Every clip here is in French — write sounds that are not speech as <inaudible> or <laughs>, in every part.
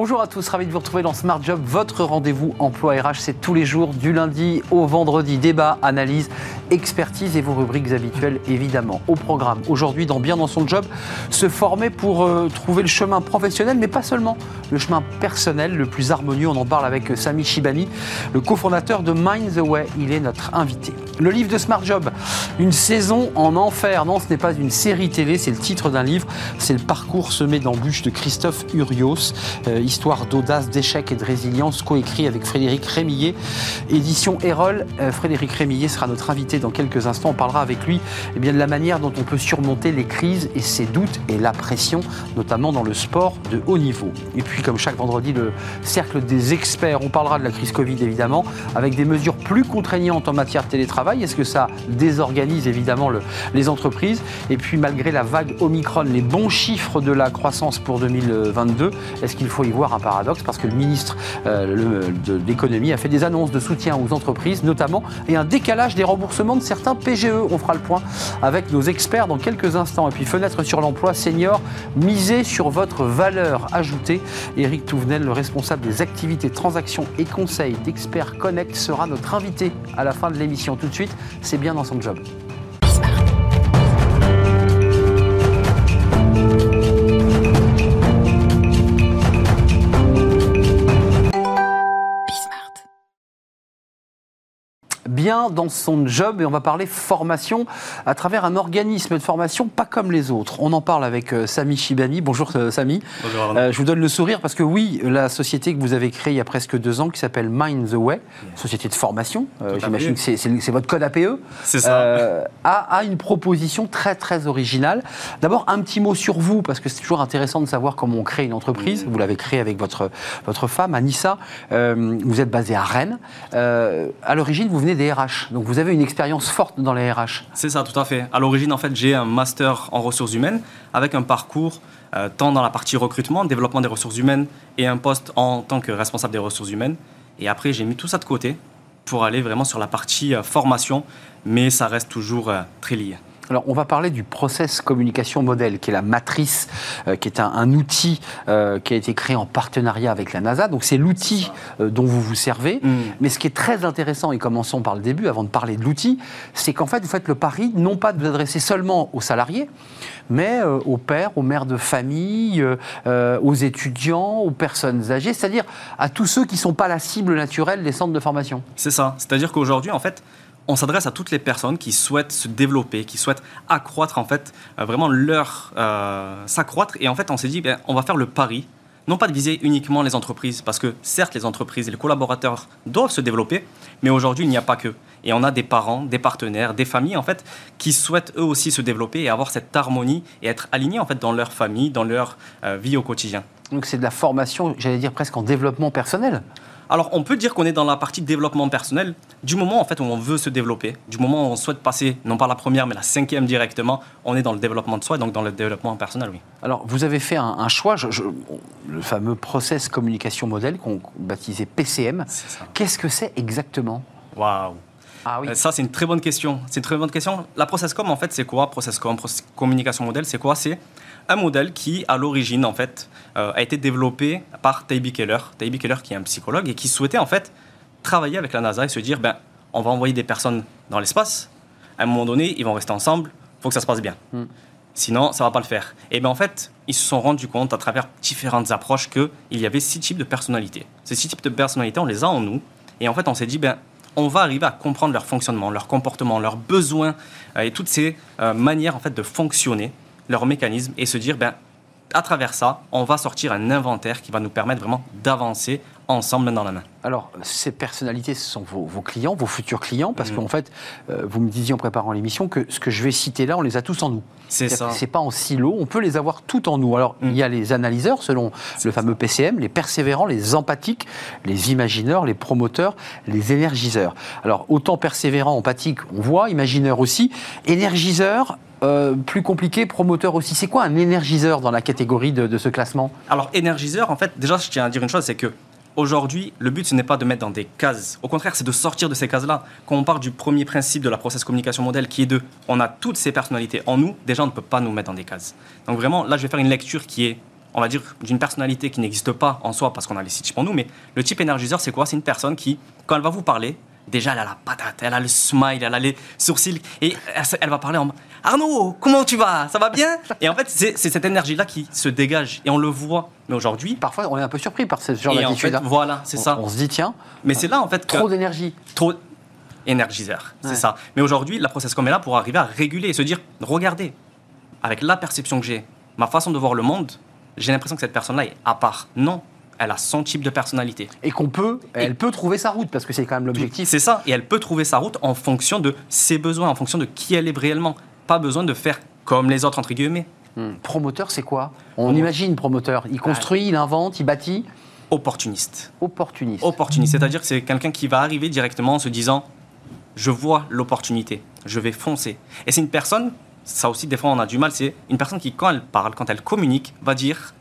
Bonjour à tous, ravi de vous retrouver dans Smart Job, votre rendez-vous emploi RH. C'est tous les jours, du lundi au vendredi. Débat, analyse, expertise et vos rubriques habituelles, évidemment. Au programme, aujourd'hui, dans Bien dans son job, se former pour euh, trouver le chemin professionnel, mais pas seulement, le chemin personnel le plus harmonieux. On en parle avec Sami Shibani, le cofondateur de Mind the Way. Il est notre invité. Le livre de Smart Job, une saison en enfer. Non, ce n'est pas une série télé, c'est le titre d'un livre. C'est le parcours semé d'embûches de Christophe Urios. Euh, euh, histoire d'audace, d'échec et de résilience, coécrit avec Frédéric Rémillet. Édition Erol. Euh, Frédéric Rémillet sera notre invité dans quelques instants. On parlera avec lui eh bien, de la manière dont on peut surmonter les crises et ses doutes et la pression, notamment dans le sport de haut niveau. Et puis, comme chaque vendredi, le cercle des experts. On parlera de la crise Covid, évidemment, avec des mesures plus contraignantes en matière de télétravail. Est-ce que ça désorganise, évidemment, le, les entreprises? Et puis, malgré la vague Omicron, les bons chiffres de la croissance pour 2022, est-ce qu'il faut y voir un paradoxe parce que le ministre euh, de l'économie a fait des annonces de soutien aux entreprises notamment et un décalage des remboursements de certains PGE. On fera le point avec nos experts dans quelques instants. Et puis fenêtre sur l'emploi senior, misez sur votre valeur ajoutée. Eric Touvenel, le responsable des activités, transactions et conseils d'Expert Connect sera notre invité à la fin de l'émission. Tout de suite, c'est bien dans son job. Bien dans son job et on va parler formation à travers un organisme de formation pas comme les autres. On en parle avec euh, Sami Shibani. Bonjour euh, Sami. Bonjour euh, je vous donne le sourire parce que oui, la société que vous avez créée il y a presque deux ans qui s'appelle Mind the Way, société de formation, j'imagine que c'est votre code APE, c'est ça. a, a, une proposition très très originale. D'abord un petit mot sur vous parce que c'est toujours intéressant de savoir comment on crée une entreprise. Vous l'avez créée avec votre, votre femme Anissa. vous êtes basé à Rennes. à l'origine, vous venez des Donc vous avez une expérience forte dans les RH. C'est ça, tout à fait. À l'origine, en fait, j'ai un master en ressources humaines avec un parcours euh, tant dans la partie recrutement, développement des ressources humaines et un poste en tant que responsable des ressources humaines. Et après, j'ai mis tout ça de côté pour aller vraiment sur la partie euh, formation, mais ça reste toujours euh, très lié. Alors, on va parler du process communication modèle, qui est la matrice, euh, qui est un, outil euh, qui a été créé en partenariat avec la NASA. Donc, c'est l'outil euh, dont vous vous servez. Mm. Mais ce qui est très intéressant, et commençons par le début, avant de parler de l'outil, c'est qu'en fait, vous faites le pari, non pas de vous adresser seulement aux salariés, mais aux pères, aux mères de famille, aux étudiants, aux personnes âgées, c'est-à-dire à tous ceux qui ne sont pas la cible naturelle des centres de formation. C'est ça. C'est-à-dire qu'aujourd'hui, en fait, on s'adresse à toutes les personnes qui souhaitent se développer, qui souhaitent accroître en fait euh, vraiment leur euh, s'accroître. Et en fait, on s'est dit, ben, on va faire le pari, non pas de viser uniquement les entreprises, parce que certes, les entreprises et les collaborateurs doivent se développer, mais aujourd'hui, il n'y a pas que. Et on a des parents, des partenaires, des familles en fait qui souhaitent eux aussi se développer et avoir cette harmonie et être alignés en fait dans leur famille, dans leur euh, vie au quotidien. Donc c'est de la formation, j'allais dire presque en développement personnel. Alors, on peut dire qu'on est dans la partie développement personnel. Du moment en fait où on veut se développer, du moment où on souhaite passer non pas la première mais la cinquième directement, on est dans le développement de soi, donc dans le développement personnel, oui. Alors, vous avez fait un, choix, le fameux process communication modèle qu'on baptisait PCM. Qu'est-ce que c'est exactement? Waouh ah oui. Euh, ça, c'est une très bonne question. C'est une très bonne question. La ProcessCom, en fait, c'est quoi ProcessCom, communication modèle, c'est quoi? C'est un modèle qui, à l'origine, en fait, euh, a été développé par Taibi Keller. Taibi Keller, qui est un psychologue et qui souhaitait, en fait, travailler avec la NASA et se dire, ben, on va envoyer des personnes dans l'espace. À un moment donné, ils vont rester ensemble. Il faut que ça se passe bien. Hmm. Sinon, ça va pas le faire. Et bien, en fait, ils se sont rendus compte à travers différentes approches qu'il y avait six types de personnalités. Ces six types de personnalités, on les a en nous. Et en fait, on s'est dit, ben, on va arriver à comprendre leur fonctionnement, leur comportement, leurs besoins euh, et toutes ces euh, manières en fait de fonctionner leur mécanisme et se dire, ben, à travers ça, on va sortir un inventaire qui va nous permettre vraiment d'avancer ensemble main dans la main. Alors, ces personnalités, ce sont vos, clients, vos futurs clients, parce mm. qu'en fait, euh, vous me disiez en préparant l'émission que ce que je vais citer là, on les a tous en nous. C'est ça. C'est pas en silo, on peut les avoir tout en nous. Alors, il y a mm. les analyseurs, selon le fameux PCM, les persévérants, les empathiques, les imagineurs, les promoteurs, les énergiseurs. Alors, autant persévérants, empathiques, on voit, imagineurs aussi. Énergiseurs, euh, plus compliqué, promoteur aussi. C'est quoi un énergiseur dans la catégorie de, de ce classement? Alors, énergiseur, en fait, déjà, je tiens à dire une chose, c'est que Aujourd'hui, le but, ce n'est pas de mettre dans des cases. Au contraire, c'est de sortir de ces cases-là. Quand on part du premier principe de la process communication modèle, qui est de, on a toutes ces personnalités en nous, déjà, on ne peut pas nous mettre dans des cases. Donc vraiment, là, je vais faire une lecture qui est on va dire, d'une personnalité qui n'existe pas en soi parce qu'on a les sites pour nous, mais le type énergiseur, c'est quoi? C'est une personne qui, quand elle va vous parler, déjà elle a la patate, elle a le smile, elle a les sourcils, et elle, va parler en Arnaud, comment tu vas? Ça va bien? <laughs> Et en fait, c'est cette énergie-là qui se dégage, et on le voit. Mais aujourd'hui. Parfois, on est un peu surpris par ce genre d'attitude. En fait, voilà, c'est ça. On se dit, tiens. Mais c'est là, en fait. Trop d'énergie. Trop énergiseur, c'est ça. Mais aujourd'hui, la process comme est là pour arriver à réguler et se dire regardez, avec la perception que j'ai, ma façon de voir le monde, j'ai l'impression que cette personne-là est à part. Non, elle a son type de personnalité. Et qu'on peut, elle peut trouver sa route, parce que c'est quand même l'objectif. C'est ça, et elle peut trouver sa route en fonction de ses besoins, en fonction de qui elle est réellement. Pas besoin de faire comme les autres, entre guillemets. Hmm. Promoteur, c'est quoi? On imagine promoteur. Il construit, il invente, il bâtit Opportuniste. Opportuniste. Opportuniste, c'est-à-dire que c'est quelqu'un qui va arriver directement en se disant je vois l'opportunité, je vais foncer. Et c'est une personne ça aussi, des fois, on a du mal. C'est une personne qui, quand elle parle, quand elle communique, va dire,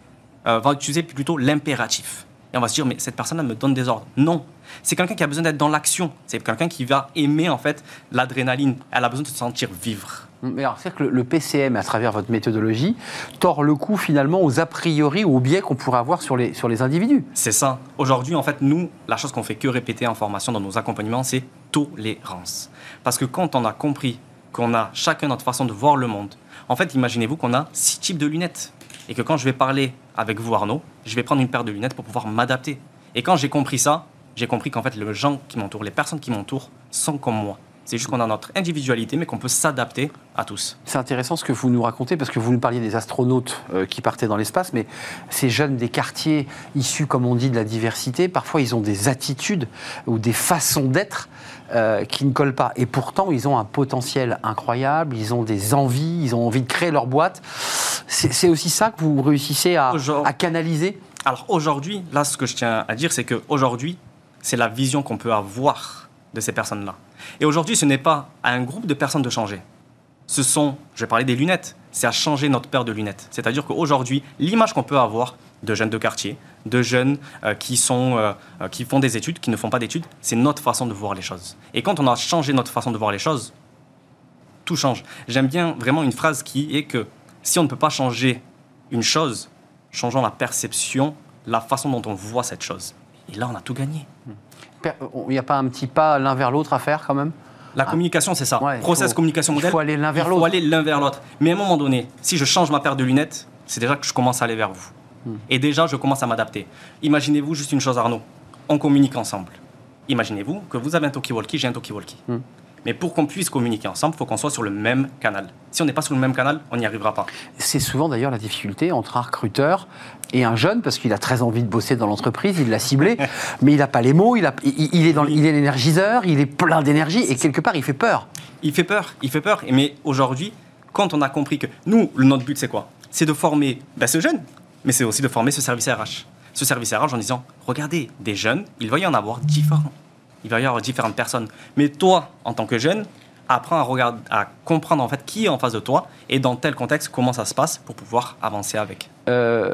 euh, va utiliser plutôt l'impératif. Et on va se dire, mais cette personne-là me donne des ordres. Non. C'est quelqu'un qui a besoin d'être dans l'action. C'est quelqu'un qui va aimer, en fait, l'adrénaline. Elle a besoin de se sentir vivre. Mais alors, c'est que le PCM, à travers votre méthodologie, tord le coup finalement aux a priori ou aux biais qu'on pourrait avoir sur les, sur les individus. C'est ça. Aujourd'hui, en fait, nous, la chose qu'on fait que répéter en formation dans nos accompagnements, c'est tolérance. Parce que quand on a compris qu'on a chacun notre façon de voir le monde. En fait, imaginez-vous qu'on a six types de lunettes. Et que quand je vais parler avec vous, Arnaud, je vais prendre une paire de lunettes pour pouvoir m'adapter. Et quand j'ai compris ça, j'ai compris qu'en fait, les gens qui m'entourent, les personnes qui m'entourent, sont comme moi. C'est juste qu'on a notre individualité, mais qu'on peut s'adapter à tous. C'est intéressant ce que vous nous racontez, parce que vous nous parliez des astronautes euh, qui partaient dans l'espace, mais ces jeunes des quartiers issus, comme on dit, de la diversité, parfois ils ont des attitudes ou des façons d'être euh, qui ne collent pas. Et pourtant, ils ont un potentiel incroyable, ils ont des envies, ils ont envie de créer leur boîte. C'est aussi ça que vous réussissez à, à canaliser? Alors aujourd'hui, là, ce que je tiens à dire, c'est qu'aujourd'hui, c'est la vision qu'on peut avoir de ces personnes-là. Et aujourd'hui, ce n'est pas à un groupe de personnes de changer. Ce sont, je vais parler des lunettes, c'est à changer notre paire de lunettes. C'est-à-dire qu'aujourd'hui, l'image qu'on peut avoir de jeunes de quartier, de jeunes euh, qui, sont, euh, euh, qui font des études, qui ne font pas d'études, c'est notre façon de voir les choses. Et quand on a changé notre façon de voir les choses, tout change. J'aime bien vraiment une phrase qui est que si on ne peut pas changer une chose, changeons la perception, la façon dont on voit cette chose. Et là, on a tout gagné. Il n'y a pas un petit pas l'un vers l'autre à faire quand même? La ah. communication, c'est ça. Process, communication, modèle. Il faut aller l'un vers l'autre. Il faut aller l'un vers l'autre. Mais à un moment donné, si je change ma paire de lunettes, c'est déjà que je commence à aller vers vous. Hmm. Et déjà, je commence à m'adapter. Imaginez-vous juste une chose, Arnaud. On communique ensemble. Imaginez-vous que vous avez un talkie-walkie, j'ai un talkie-walkie. Hmm. Mais pour qu'on puisse communiquer ensemble, il faut qu'on soit sur le même canal. Si on n'est pas sur le même canal, on n'y arrivera pas. C'est souvent d'ailleurs la difficulté entre un recruteur et un jeune, parce qu'il a très envie de bosser dans l'entreprise, il l'a ciblé, <laughs> mais il n'a pas les mots, il, a, il, est dans, il est l'énergiseur, il est plein d'énergie, et quelque part, il fait peur. Il fait peur, il fait peur. Mais aujourd'hui, quand on a compris que nous, notre but, c'est quoi? C'est de former ben, ce jeune, mais c'est aussi de former ce service RH. Ce service RH en disant, regardez, des jeunes, il va y en avoir différents il va y avoir différentes personnes. Mais toi, en tant que jeune, apprends à, regarder, à comprendre en fait qui est en face de toi et dans tel contexte comment ça se passe pour pouvoir avancer avec. Euh,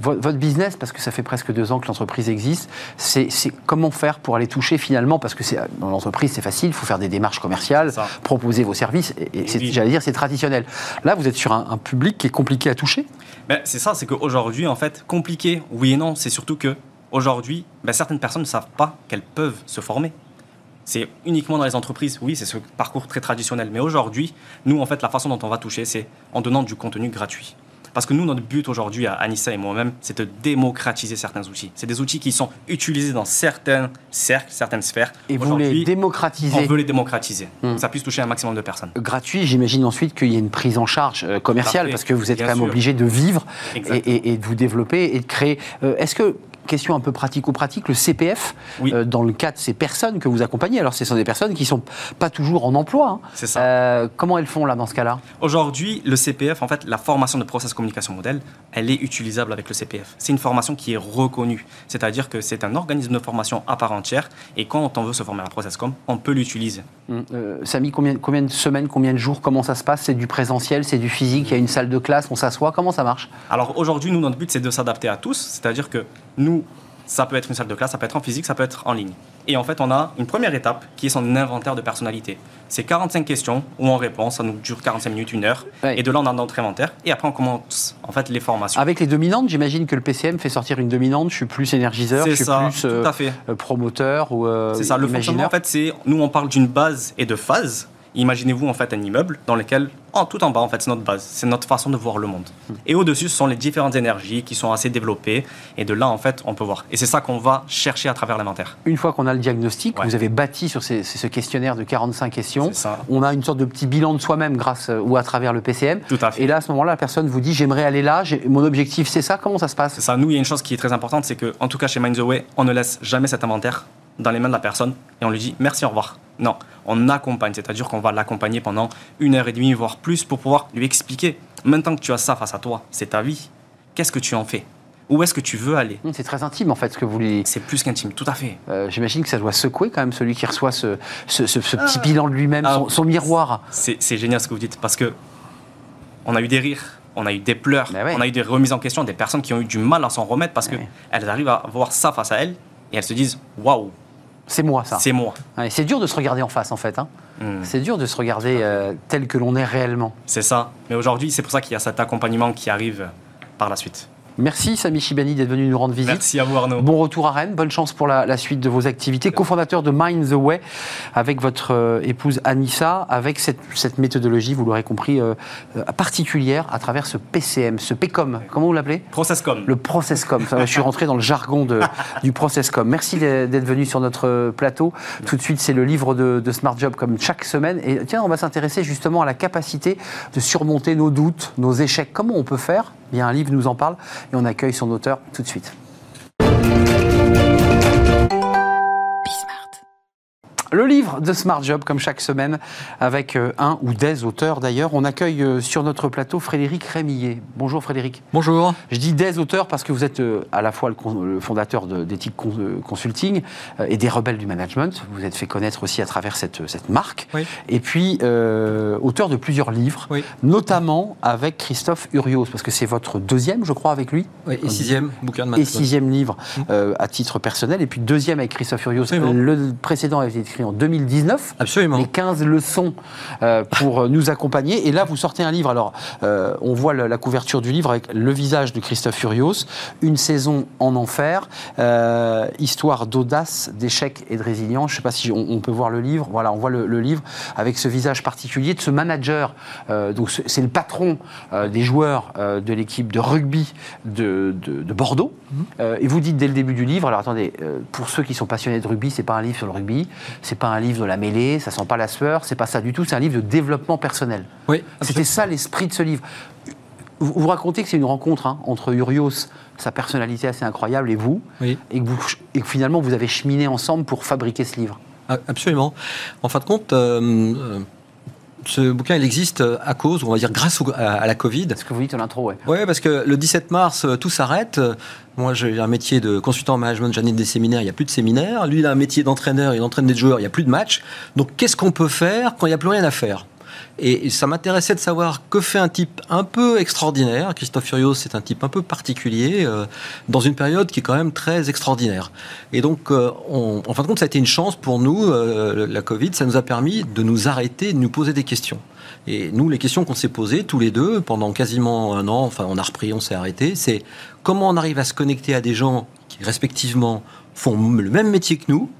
votre business, parce que ça fait presque deux ans que l'entreprise existe, c'est comment faire pour aller toucher finalement, parce que dans l'entreprise c'est facile, il faut faire des démarches commerciales, proposer vos services, et, j'allais dire c'est traditionnel. Là vous êtes sur un, public qui est compliqué à toucher ben, C'est ça, c'est qu'aujourd'hui en fait, compliqué, oui et non, c'est surtout que Aujourd'hui, ben, certaines personnes ne savent pas qu'elles peuvent se former. C'est uniquement dans les entreprises, oui, c'est ce parcours très traditionnel. Mais aujourd'hui, nous, en fait, la façon dont on va toucher, c'est en donnant du contenu gratuit. Parce que nous, notre but aujourd'hui, à Anissa et moi-même, c'est de démocratiser certains outils. C'est des outils qui sont utilisés dans certains cercles, certaines sphères. Et vous les démocratisez On veut les démocratiser. Hmm. ça puisse toucher un maximum de personnes. Gratuit, j'imagine ensuite qu'il y a une prise en charge euh, commerciale, parce que vous êtes quand même obligé de vivre et, de vous développer et de créer. Euh, est-ce que question un peu pratico-pratique, le CPF, euh, dans le cas de ces personnes que vous accompagnez, alors ce sont des personnes qui ne sont pas toujours en emploi. Hein. C'est ça. Euh, comment elles font là dans ce cas-là? Aujourd'hui, le CPF, en fait, la formation de process communication modèle, elle est utilisable avec le CPF. C'est une formation qui est reconnue, c'est-à-dire que c'est un organisme de formation à part entière et quand on veut se former à process com, on peut l'utiliser. Hum, euh, Samy, combien, combien de semaines, combien de jours, comment ça se passe? C'est du présentiel, c'est du physique, il y a une salle de classe, on s'assoit, comment ça marche? Alors aujourd'hui, nous, notre but, c'est de s'adapter à tous, c'est-à-dire que nous, ça peut être une salle de classe, ça peut être en physique, ça peut être en ligne. Et en fait, on a une première étape qui est son inventaire de personnalité. C'est 45 questions où on répond, ça nous dure 45 minutes, une heure. Et de là, on a notre inventaire. Et après, on commence en fait les formations. Avec les dominantes, j'imagine que le PCM fait sortir une dominante. Je suis plus énergiseur, je suis plus tout à fait. Euh, promoteur ou euh, C'est ça. Le fonctionnement, en fait, c'est nous, on parle d'une base et de phase. Imaginez-vous en fait un immeuble dans lequel, en tout en bas, en fait, c'est notre base, c'est notre façon de voir le monde. Hmm. Et au-dessus, ce sont les différentes énergies qui sont assez développées. Et de là, en fait, on peut voir. Et c'est ça qu'on va chercher à travers l'inventaire. Une fois qu'on a le diagnostic, vous avez bâti sur ce questionnaire de 45 questions. On a une sorte de petit bilan de soi-même grâce euh, ou à travers le PCM. Tout à fait. Et là, à ce moment-là, la personne vous dit j'aimerais aller là, mon objectif c'est ça. Comment ça se passe? Ça. Nous, il y a une chose qui est très importante, c'est que, en tout cas, chez Mind the Way, on ne laisse jamais cet inventaire dans les mains de la personne et on lui dit merci, au revoir. Non, on accompagne, c'est-à-dire qu'on va l'accompagner pendant une heure et demie, voire plus, pour pouvoir lui expliquer maintenant que tu as ça face à toi, c'est ta vie, qu'est-ce que tu en fais? Où est-ce que tu veux aller? Mmh, C'est très intime en fait ce que vous voulez. C'est plus qu'intime, tout à fait. Euh, j'imagine que ça doit secouer quand même celui qui reçoit ce, petit ah. bilan de lui-même, son, ah. miroir. C'est génial ce que vous dites parce que on a eu des rires, on a eu des pleurs, on a eu des remises en question, des personnes qui ont eu du mal à s'en remettre parce qu'elles arrivent à voir ça face à elles et elles se disent waouh, c'est moi, ça. C'est moi. c'est dur de se regarder en face, en fait. Hein. Hmm. C'est dur de se regarder euh, tel que l'on est réellement. C'est ça. Mais aujourd'hui, c'est pour ça qu'il y a cet accompagnement qui arrive par la suite. Merci Sami Chibani d'être venu nous rendre visite. Merci à vous Arnaud. Bon retour à Rennes, bonne chance pour la, suite de vos activités. Co-fondateur de Mind the Way avec votre euh, épouse Anissa, avec cette, méthodologie, vous l'aurez compris, euh, euh, particulière à travers ce PCM, ce PCOM. Comment vous l'appelez? Processcom. Le Processcom. je suis rentré dans le jargon de, du Processcom. Merci d'être venu sur notre plateau. Tout de suite, c'est le livre de, de, Smart Job comme chaque semaine. Et tiens, on va s'intéresser justement à la capacité de surmonter nos doutes, nos échecs. Comment on peut faire? A un livre nous en parle et on accueille son auteur tout de suite. Le livre de Smart Job, comme chaque semaine, avec euh, un ou des auteurs d'ailleurs. On accueille euh, sur notre plateau Frédéric Rémillet. Bonjour Frédéric. Bonjour. Je dis des auteurs parce que vous êtes euh, à la fois le fondateur d'Ethic Consulting et des Rebelles du Management. Vous êtes fait connaître aussi à travers cette, cette marque. Et puis, auteur de plusieurs livres, notamment avec Christophe Urios, parce que c'est votre deuxième, je crois, avec lui. Oui, et sixième bouquin de management. Et sixième livre mmh. à titre personnel. Et puis deuxième avec Christophe Urios. Le précédent avait été écrit en 2019. Absolument. Les 15 leçons euh, pour nous accompagner. Et là, vous sortez un livre. Alors, euh, on voit la, couverture du livre avec le visage de Christophe Furios, Une saison en enfer, euh, histoire d'audace, d'échec et de résilience. Je ne sais pas si on, peut voir le livre. Voilà, on voit le, livre avec ce visage particulier de ce manager. donc, c'est le patron des joueurs de l'équipe de rugby de, de, Bordeaux. Mm-hmm. et vous dites dès le début du livre, alors attendez, pour ceux qui sont passionnés de rugby, c'est pas un livre sur le rugby, c'est pas un livre de la mêlée, ça sent pas la sueur, c'est pas ça du tout, c'est un livre de développement personnel. Oui, C'était ça l'esprit de ce livre. Vous, vous racontez que c'est une rencontre hein, entre Urios, sa personnalité assez incroyable, et vous, et, que vous, et finalement vous avez cheminé ensemble pour fabriquer ce livre. Ah, absolument. En fin de compte, euh, euh, ce bouquin, il existe à cause, on va dire grâce à, la Covid. C'est ce que vous dites en intro, oui. Oui, parce que le 17 mars, euh, tout s'arrête. Moi, j'ai un métier de consultant en management, j'anime des séminaires, il n'y a plus de séminaires. Lui, il a un métier d'entraîneur, il entraîne des joueurs, il n'y a plus de matchs. Donc, qu'est-ce qu'on peut faire quand il n'y a plus rien à faire? Et ça m'intéressait de savoir que fait un type un peu extraordinaire. Christophe Furios, c'est un type un peu particulier, euh, dans une période qui est quand même très extraordinaire. Et donc, euh, en fin de compte, ça a été une chance pour nous, euh, la Covid, ça nous a permis de nous arrêter, de nous poser des questions. Et nous, les questions qu'on s'est posées tous les deux pendant quasiment un an, enfin on a repris, on s'est arrêté, c'est comment on arrive à se connecter à des gens qui respectivement font le même métier que nous,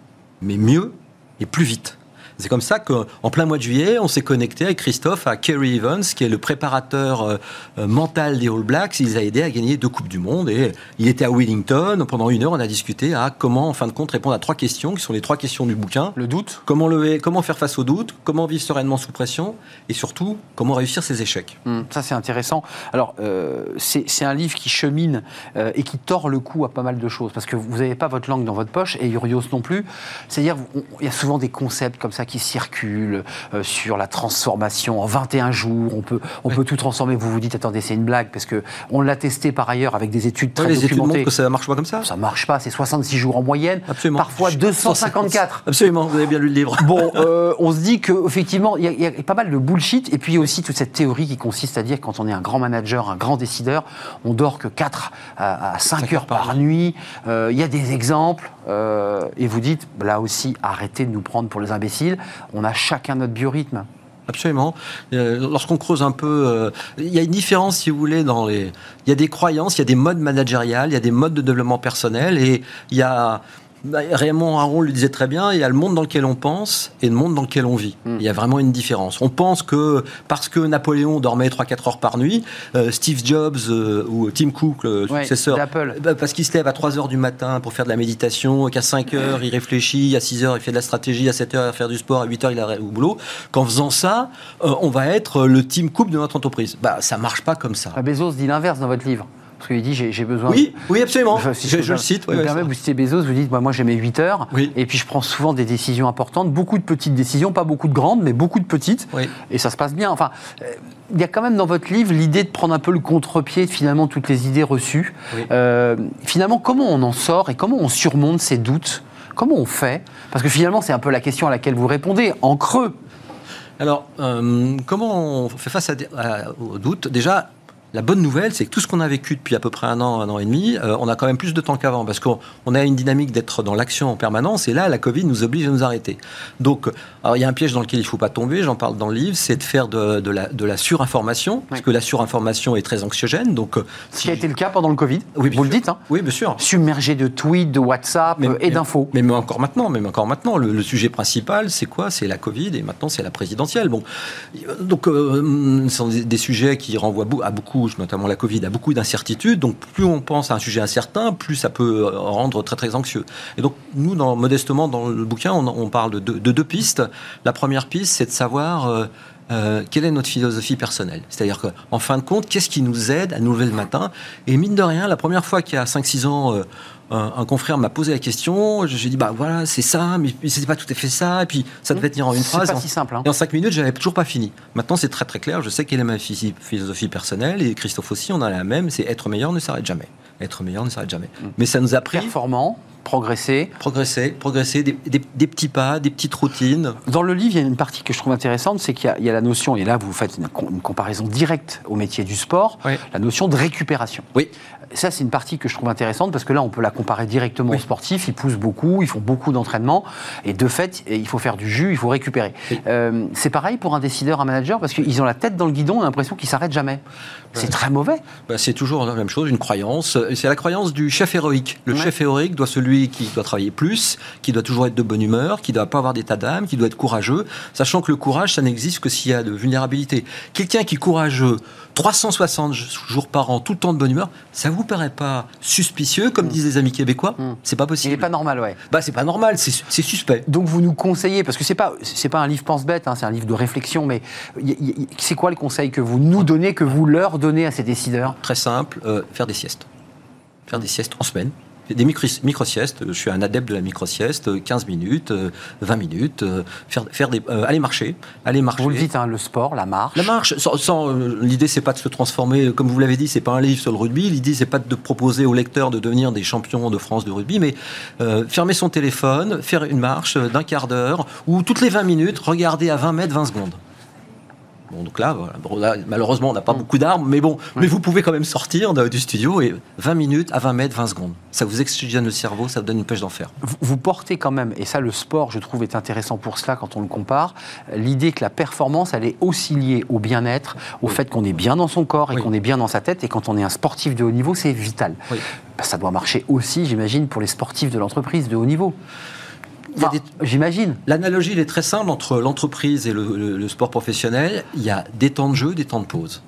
mais mieux et plus vite. C'est comme ça qu'en plein mois de juillet, on s'est connecté avec Christophe à Kerry Evans, qui est le préparateur euh, euh, mental des All Blacks. Il les a aidés à gagner deux Coupes du Monde. Et il était à Wellington. Pendant une heure, on a discuté à comment, en fin de compte, répondre à trois questions, qui sont les trois questions du bouquin. Le doute. Comment, lever, comment faire face au doute, comment vivre sereinement sous pression, et surtout, comment réussir ses échecs? Hmm, ça, c'est intéressant. Alors, euh, c'est un livre qui chemine et qui tord le cou à pas mal de choses, parce que vous n'avez pas votre langue dans votre poche, et Urios non plus. C'est-à-dire, il y a souvent des concepts comme ça ça qui circule sur la transformation en 21 jours. On peut, on peut tout transformer. Vous vous dites, attendez, c'est une blague parce que on l'a testé par ailleurs avec des études très les documentées. Études montrent que ça marche pas comme ça. Ça marche pas. C'est 66 jours en moyenne. Absolument. Parfois 254. Absolument. Vous avez bien lu le livre. Bon, <laughs> on se dit que effectivement, il y, y, a pas mal de bullshit. Et puis aussi toute cette théorie qui consiste à dire quand on est un grand manager, un grand décideur, on dort que 4 à, 5, heures par, nuit. Il y a des exemples. et vous dites, là aussi, arrêtez de nous prendre pour les imbéciles. On a chacun notre biorhythme. Absolument. Euh, lorsqu'on creuse un peu, euh, il y a une différence, si vous voulez, dans les. Il y a des croyances, il y a des modes managériales, il y a des modes de développement personnel, et il y a bah, Raymond Aron le disait très bien, il y a le monde dans lequel on pense et le monde dans lequel on vit. Hmm. Il y a vraiment une différence. On pense que parce que Napoléon dormait 3-4 heures par nuit, euh, Steve Jobs euh, ou Tim Cook, le successeur, bah, parce qu'il se lève à 3 heures du matin pour faire de la méditation, qu'à 5 heures il réfléchit, à 6 heures il fait de la stratégie, à 7 heures il va faire du sport, à 8 heures il est au boulot. Qu'en faisant ça, euh, on va être le Tim Cook de notre entreprise. Bah, ça marche pas comme ça. Bezos dit l'inverse dans votre livre. Parce qu'il dit j'ai besoin. Oui, oui, absolument. je, le cite. Vous citez Bezos, vous dites moi j'ai mes 8 heures. Et puis je prends souvent des décisions importantes, beaucoup de petites décisions, pas beaucoup de grandes, mais beaucoup de petites. Et ça se passe bien. Enfin, euh, il y a quand même dans votre livre l'idée de prendre un peu le contre-pied de finalement toutes les idées reçues. Euh, finalement, comment on en sort et comment on surmonte ces doutes? Comment on fait? Parce que finalement, c'est un peu la question à laquelle vous répondez, en creux. Alors, euh, comment on fait face aux doutes? Déjà, la bonne nouvelle, c'est que tout ce qu'on a vécu depuis à peu près un an, un an et demi, euh, on a quand même plus de temps qu'avant parce qu'on a une dynamique d'être dans l'action en permanence et là, la Covid nous oblige à nous arrêter. Donc, alors, il y a un piège dans lequel il ne faut pas tomber, j'en parle dans le livre, c'est de faire de, la, de la surinformation parce que la surinformation est très anxiogène. Donc, euh, Ce qui a été le cas pendant le Covid, oui, vous le dites. Hein oui, bien sûr. Submergé de tweets, de WhatsApp et d'infos. Mais, mais, encore maintenant, même encore maintenant, le, sujet principal, c'est quoi? C'est la Covid et maintenant c'est la présidentielle. Bon, donc, euh, ce sont des, sujets qui renvoient à beaucoup notamment la Covid, a beaucoup d'incertitudes. Donc, plus on pense à un sujet incertain, plus ça peut euh, rendre très très anxieux. Et donc, nous, dans, modestement, dans le bouquin, on, parle de, deux pistes. La première piste, c'est de savoir euh, euh, quelle est notre philosophie personnelle. C'est-à-dire qu'en fin de compte, qu'est-ce qui nous aide à nous lever le matin? Et mine de rien, la première fois qu'il y a 5-6 ans, un, confrère m'a posé la question. J'ai dit, bah voilà, c'est ça, mais c'est pas tout à fait ça. Et puis, ça devait tenir en une phrase. C'est pas si simple. Hein. Et en cinq minutes, j'avais toujours pas fini. Maintenant, c'est très très clair. Je sais quelle est ma philosophie personnelle. Et Christophe aussi, on a la même. C'est être meilleur ne s'arrête jamais. Être meilleur ne s'arrête jamais. Mm. Mais ça nous a pris. Performant progresser. Progresser, progresser, des, petits pas, des petites routines. Dans le livre, il y a une partie que je trouve intéressante, c'est qu'il y, a la notion, et là vous faites une, comparaison directe au métier du sport, la notion de récupération. Oui. Ça, c'est une partie que je trouve intéressante parce que là, on peut la comparer directement aux sportifs. Ils poussent beaucoup, ils font beaucoup d'entraînement. Et de fait, il faut faire du jus, il faut récupérer. Euh, c'est pareil pour un décideur, un manager, parce qu'ils ont la tête dans le guidon, on a l'impression qu'ils s'arrêtent jamais. C'est très mauvais. Bah, c'est toujours la même chose, une croyance. C'est la croyance du chef héroïque. Le chef héroïque doit celui qui doit travailler plus, qui doit toujours être de bonne humeur, qui ne doit pas avoir d'état d'âme, qui doit être courageux, sachant que le courage, ça n'existe que s'il y a de vulnérabilité. Quelqu'un qui est courageux, 360 jours par an, tout le temps de bonne humeur, ça vous paraît pas suspicieux, comme mm. disent les amis québécois? Mm. C'est pas possible. Il n'est pas normal, ouais. Bah, c'est pas normal, c'est suspect. Donc vous nous conseillez, parce que c'est pas c'est pas un livre pense-bête, hein, c'est un livre de réflexion, mais c'est quoi les conseils que vous nous donnez, que vous leur donnez à ces décideurs? Très simple, euh, faire des siestes. Faire des siestes en semaine, des micro-siestes. Je suis un adepte de la micro-sieste, 15 minutes, 20 minutes, euh, faire, faire des, euh, aller marcher, aller marcher. Vous le dites, hein, le sport, la marche. La marche. Sans, euh, l'idée, c'est pas de se transformer, comme vous l'avez dit, c'est pas un livre sur le rugby. L'idée, c'est pas de proposer aux lecteurs de devenir des champions de France de rugby, mais fermer son téléphone, faire une marche d'un quart d'heure ou toutes les 20 minutes, regarder à 20 mètres, 20 secondes donc là, malheureusement, on n'a pas beaucoup d'armes, mais bon, mais vous pouvez quand même sortir du studio et 20 minutes à 20 mètres, 20 secondes. Ça vous oxygène le cerveau, ça vous donne une pêche d'enfer. Vous, vous, portez quand même, et ça, le sport, je trouve, est intéressant pour cela quand on le compare, l'idée que la performance, elle est aussi liée au bien-être, au fait qu'on est bien dans son corps et qu'on est bien dans sa tête. Et quand on est un sportif de haut niveau, c'est vital. Ça doit marcher aussi, j'imagine, pour les sportifs de l'entreprise de haut niveau. J'imagine. L'analogie, elle est très simple entre l'entreprise et le, sport professionnel. Il y a des temps de jeu, des temps de pause.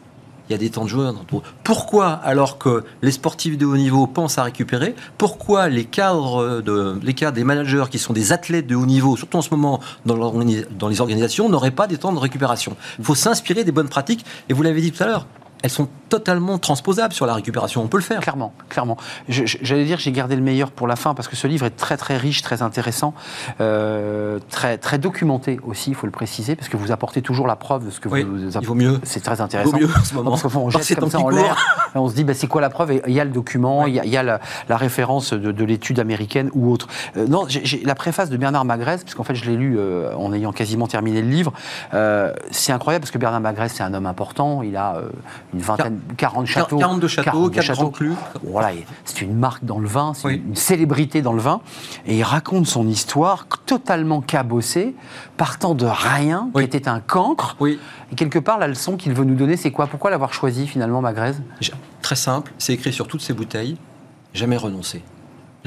Il y a des temps de jeu, des temps de pause. Pourquoi, alors que les sportifs de haut niveau pensent à récupérer, pourquoi les cadres, de, les cadres des managers qui sont des athlètes de haut niveau, surtout en ce moment dans, dans les organisations, n'auraient pas des temps de récupération? Il faut s'inspirer des bonnes pratiques. Et vous l'avez dit tout à l'heure, elles sont totalement transposables sur la récupération. On peut le faire. Clairement, clairement. J'allais dire, j'ai gardé le meilleur pour la fin parce que ce livre est très très riche, très intéressant, euh, très très documenté aussi. Il faut le préciser parce que vous apportez toujours la preuve de ce que oui, vous. Il vaut mieux. C'est très intéressant. Il vaut mieux en ce moment. Parce qu'au fond, on jette comme ça en l'air. On se dit, bah, c'est quoi la preuve? Il y a le document, il y a, la, référence de, l'étude américaine ou autre. Euh, non, j'ai la préface de Bernard Magrez, parce qu'en fait, je l'ai lu euh, en ayant quasiment terminé le livre. c'est incroyable parce que Bernard Magrez, c'est un homme important. Il a une vingtaine, 40 châteaux. 42 châteaux, 4 grands crus. Voilà, c'est une marque dans le vin, c'est une célébrité dans le vin. Et il raconte son histoire totalement cabossée, partant de rien, qui était un cancre. Oui. Et quelque part, la leçon qu'il veut nous donner, c'est quoi? Pourquoi l'avoir choisi finalement, Magrez Très simple, c'est écrit sur toutes ses bouteilles jamais renoncer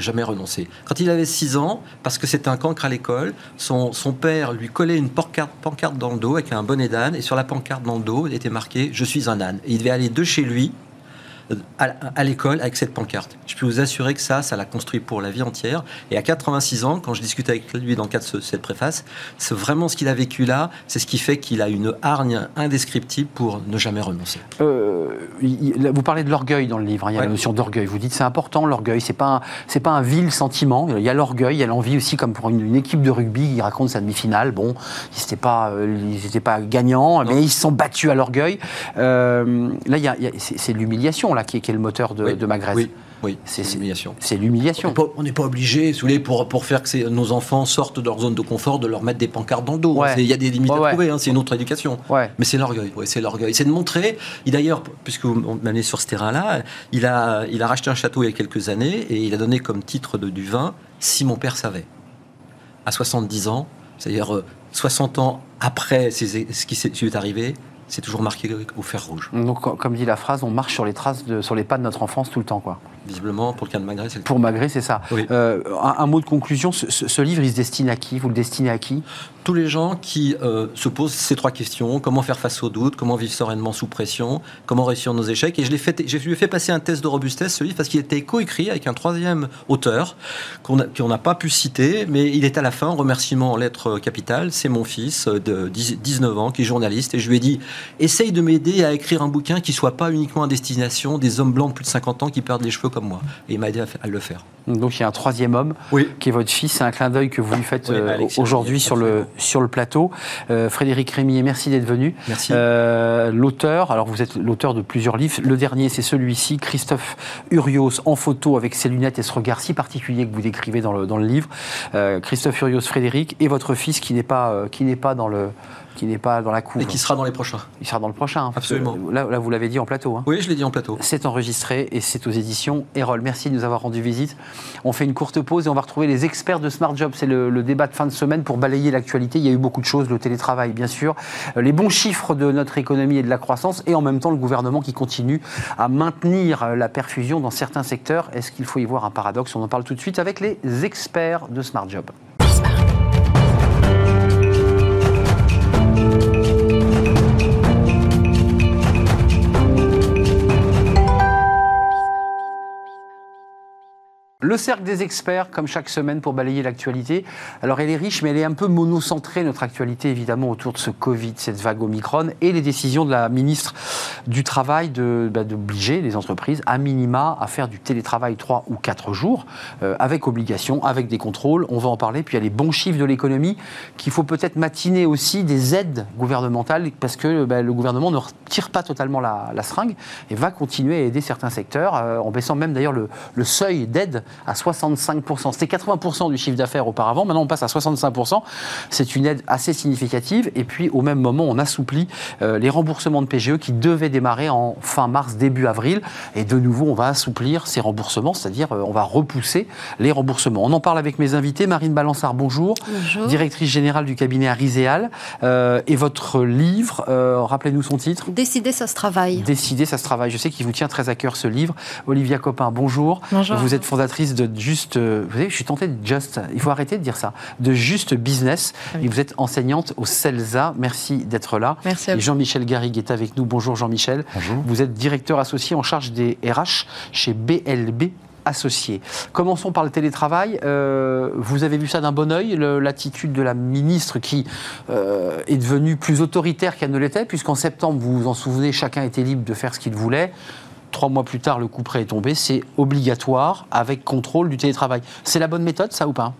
jamais renoncer. Quand il avait 6 ans, parce que c'était un cancre à l'école, son, son, père lui collait une pancarte, dans le dos avec un bonnet d'âne, et sur la pancarte dans le dos, était marqué Je suis un âne. Et il devait aller de chez lui à, l'école avec cette pancarte. Je peux vous assurer que ça, ça l'a construit pour la vie entière. Et à 86 ans, quand je discute avec lui dans le cadre de cette préface, c'est vraiment ce qu'il a vécu là, c'est ce qui fait qu'il a une hargne indescriptible pour ne jamais renoncer. Euh, vous parlez de l'orgueil dans le livre, hein. il y a la notion d'orgueil. Vous dites c'est important l'orgueil, c'est pas c'est pas un vil sentiment. Il y a l'orgueil, il y a l'envie aussi, comme pour une, équipe de rugby qui raconte sa demi-finale. Bon, ils n'étaient pas, euh, pas gagnants, mais ils se sont battus à l'orgueil. Euh, là, c'est l'humiliation qui, est, le moteur de, de Magrez. Oui. Oui, c'est l'humiliation. C'est l'humiliation. On n'est pas, obligé, pour, pour faire que nos enfants sortent de leur zone de confort, de leur mettre des pancartes dans le dos. Il y a des limites à trouver, hein, c'est une autre éducation. Mais c'est l'orgueil, c'est l'orgueil. C'est de montrer, et d'ailleurs, puisque vous m'amenez sur ce terrain-là, il a, il a racheté un château il y a quelques années et il a donné comme titre de, du vin Si mon père savait. À 70 ans, c'est-à-dire 60 euh, ans après ce qui lui est arrivé, c'est toujours marqué au fer rouge. Donc, comme dit la phrase, on marche sur les traces, sur les pas de notre enfance tout le temps, quoi. Visiblement, pour le cas de Magré, c'est le Pour Magré, c'est ça. Euh, un, mot de conclusion, ce, livre, il se destine à qui? Vous le destinez à qui? Tous les gens qui euh, se posent ces trois questions. Comment faire face aux doutes? Comment vivre sereinement sous pression? Comment réussir nos échecs? Et je l'ai fait, j'ai fait passer un test de robustesse, ce livre, parce qu'il était coécrit avec un troisième auteur qu'on n'a pas pu citer, mais il est à la fin, remerciement en lettres capitales. C'est mon fils de 19 ans, qui est journaliste, et je lui ai dit, essaye de m'aider à écrire un bouquin qui soit pas uniquement à destination des hommes blancs de plus de 50 ans qui perdent les cheveux comme moi. Et il m'a aidé à, le faire. Donc il y a un troisième homme qui est votre fils. C'est un clin d'œil que vous lui faites euh, aujourd'hui sur le, sur le plateau. Euh, Frédéric Rémier, merci d'être venu. Merci. Euh, l'auteur, alors vous êtes l'auteur de plusieurs livres. Le dernier, c'est celui-ci, Christophe Urios, en photo avec ses lunettes et ce regard si particulier que vous décrivez dans le, dans le livre. Christophe Urios, Frédéric, et votre fils qui n'est pas, qui n'est pas dans le qui n'est pas dans la cour. Et qui sera dans les prochains. Il sera dans le prochain. Hein, Absolument. Là, là, vous l'avez dit en plateau. Hein. Oui, je l'ai dit en plateau. C'est enregistré et c'est aux éditions Erol. Merci de nous avoir rendu visite. On fait une courte pause et on va retrouver les experts de Smart Job. C'est le, débat de fin de semaine pour balayer l'actualité. Il y a eu beaucoup de choses, le télétravail, bien sûr, euh, les bons chiffres de notre économie et de la croissance et en même temps le gouvernement qui continue à maintenir euh, la perfusion dans certains secteurs. Est-ce qu'il faut y voir un paradoxe? On en parle tout de suite avec les experts de Smart Job. Le cercle des experts, comme chaque semaine, pour balayer l'actualité. Alors, elle est riche, mais elle est un peu monocentrée, notre actualité, évidemment, autour de ce Covid, cette vague Omicron, et les décisions de la ministre du Travail bah, d'obliger les entreprises, à minima, à faire du télétravail 3 ou 4 jours, euh, avec obligation, avec des contrôles. On va en parler. Puis, il y a les bons chiffres de l'économie, qu'il faut peut-être matiner aussi des aides gouvernementales, parce que bah, le gouvernement ne retire pas totalement la, seringue et va continuer à aider certains secteurs, euh, en baissant même d'ailleurs le, le seuil d'aide à 65%. C'était 80% du chiffre d'affaires auparavant, maintenant on passe à 65%. C'est une aide assez significative. Et puis au même moment, on assouplit euh, les remboursements de PGE qui devaient démarrer en fin mars, début avril. Et de nouveau, on va assouplir ces remboursements, c'est-à-dire euh, on va repousser les remboursements. On en parle avec mes invités. Marine Balançard, bonjour. Bonjour. Directrice générale du cabinet Ariséal. Euh, et votre livre, rappelez-nous son titre Décider, ça se travaille. Décider, ça se travaille. Je sais qu'il vous tient très à cœur ce livre. Olivia Copin, bonjour. Bonjour. Vous êtes fondatrice de juste, euh, vous savez, je suis tenté de just, il faut arrêter de dire ça, de juste business. Ah et vous êtes enseignante au CELSA. Merci d'être là. Merci. Et Jean-Michel Garrigue est avec nous. Bonjour Jean-Michel. Bonjour. Vous êtes directeur associé en charge des RH chez BLB associés. Commençons par le télétravail. vous avez vu ça d'un bon oeil, l'attitude de la ministre qui est devenue plus autoritaire qu'elle ne l'était, puisqu'en septembre, vous vous en souvenez, chacun était libre de faire ce qu'il voulait. Trois mois plus tard, le coup près est tombé. C'est obligatoire avec contrôle du télétravail. C'est la bonne méthode, ça ou pas?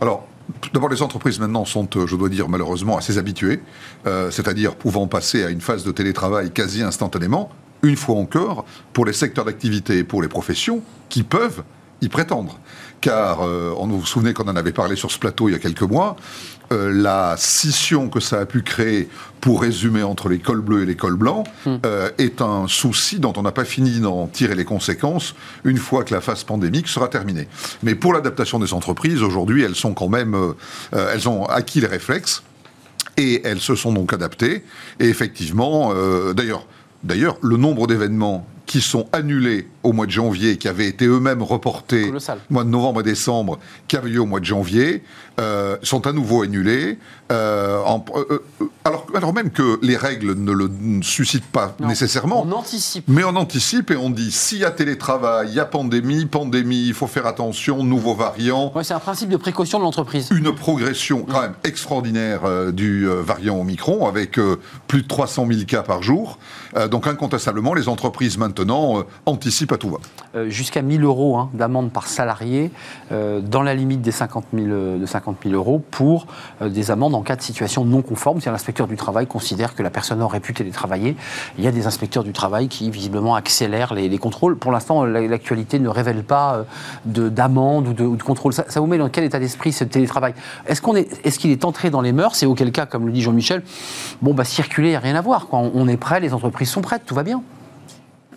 Alors, D'abord, les entreprises maintenant sont, euh, je dois dire, malheureusement assez habituées, euh, c'est-à-dire pouvant passer à une phase de télétravail quasi instantanément, une fois encore, pour les secteurs d'activité et pour les professions qui peuvent y prétendre. Car, euh, on vous souvenez qu'on en avait parlé sur ce plateau il y a quelques mois, euh, la scission que ça a pu créer, pour résumer, entre les cols bleus et les cols blancs, hmm. euh, est un souci dont on n'a pas fini d'en tirer les conséquences une fois que la phase pandémique sera terminée. Mais pour l'adaptation des entreprises, aujourd'hui, elles sont quand même, euh, elles ont acquis les réflexes et elles se sont donc adaptées. Et effectivement, d'ailleurs, d'ailleurs, le nombre d'événements qui sont annulés au mois de janvier, qui avaient été eux-mêmes reportés au mois de novembre et décembre, qui avaient lieu au mois de janvier, euh, sont à nouveau annulés. Euh, euh, alors, alors, même que les règles ne le suscitent pas nécessairement. On anticipe. Mais on anticipe et on dit s'il y a télétravail, il y a pandémie, pandémie, il faut faire attention, nouveaux variants. Ouais, c'est un principe de précaution de l'entreprise. Une progression quand même extraordinaire du variant Omicron, avec plus de 300 000 cas par jour. donc incontestablement, les entreprises maintenant anticipent à tout va. Jusqu'à 1000 euros hein, d'amende par salarié, dans la limite des 50 000, de 50 50 000 euros pour euh, des amendes en cas de situation non conforme. Si l'inspecteur du travail considère que la personne aurait pu télétravailler, il y a des inspecteurs du travail qui visiblement accélèrent les, contrôles. Pour l'instant, l'actualité ne révèle pas euh, d'amende ou de, contrôle. Ça, vous met dans quel état d'esprit ce télétravail? Est-ce qu'il est, est, est, entré dans les mœurs? Et auquel cas, comme le dit Jean-Michel, bon, bah, circuler, il n'y a rien à voir. On est prêt, les entreprises sont prêtes, tout va bien.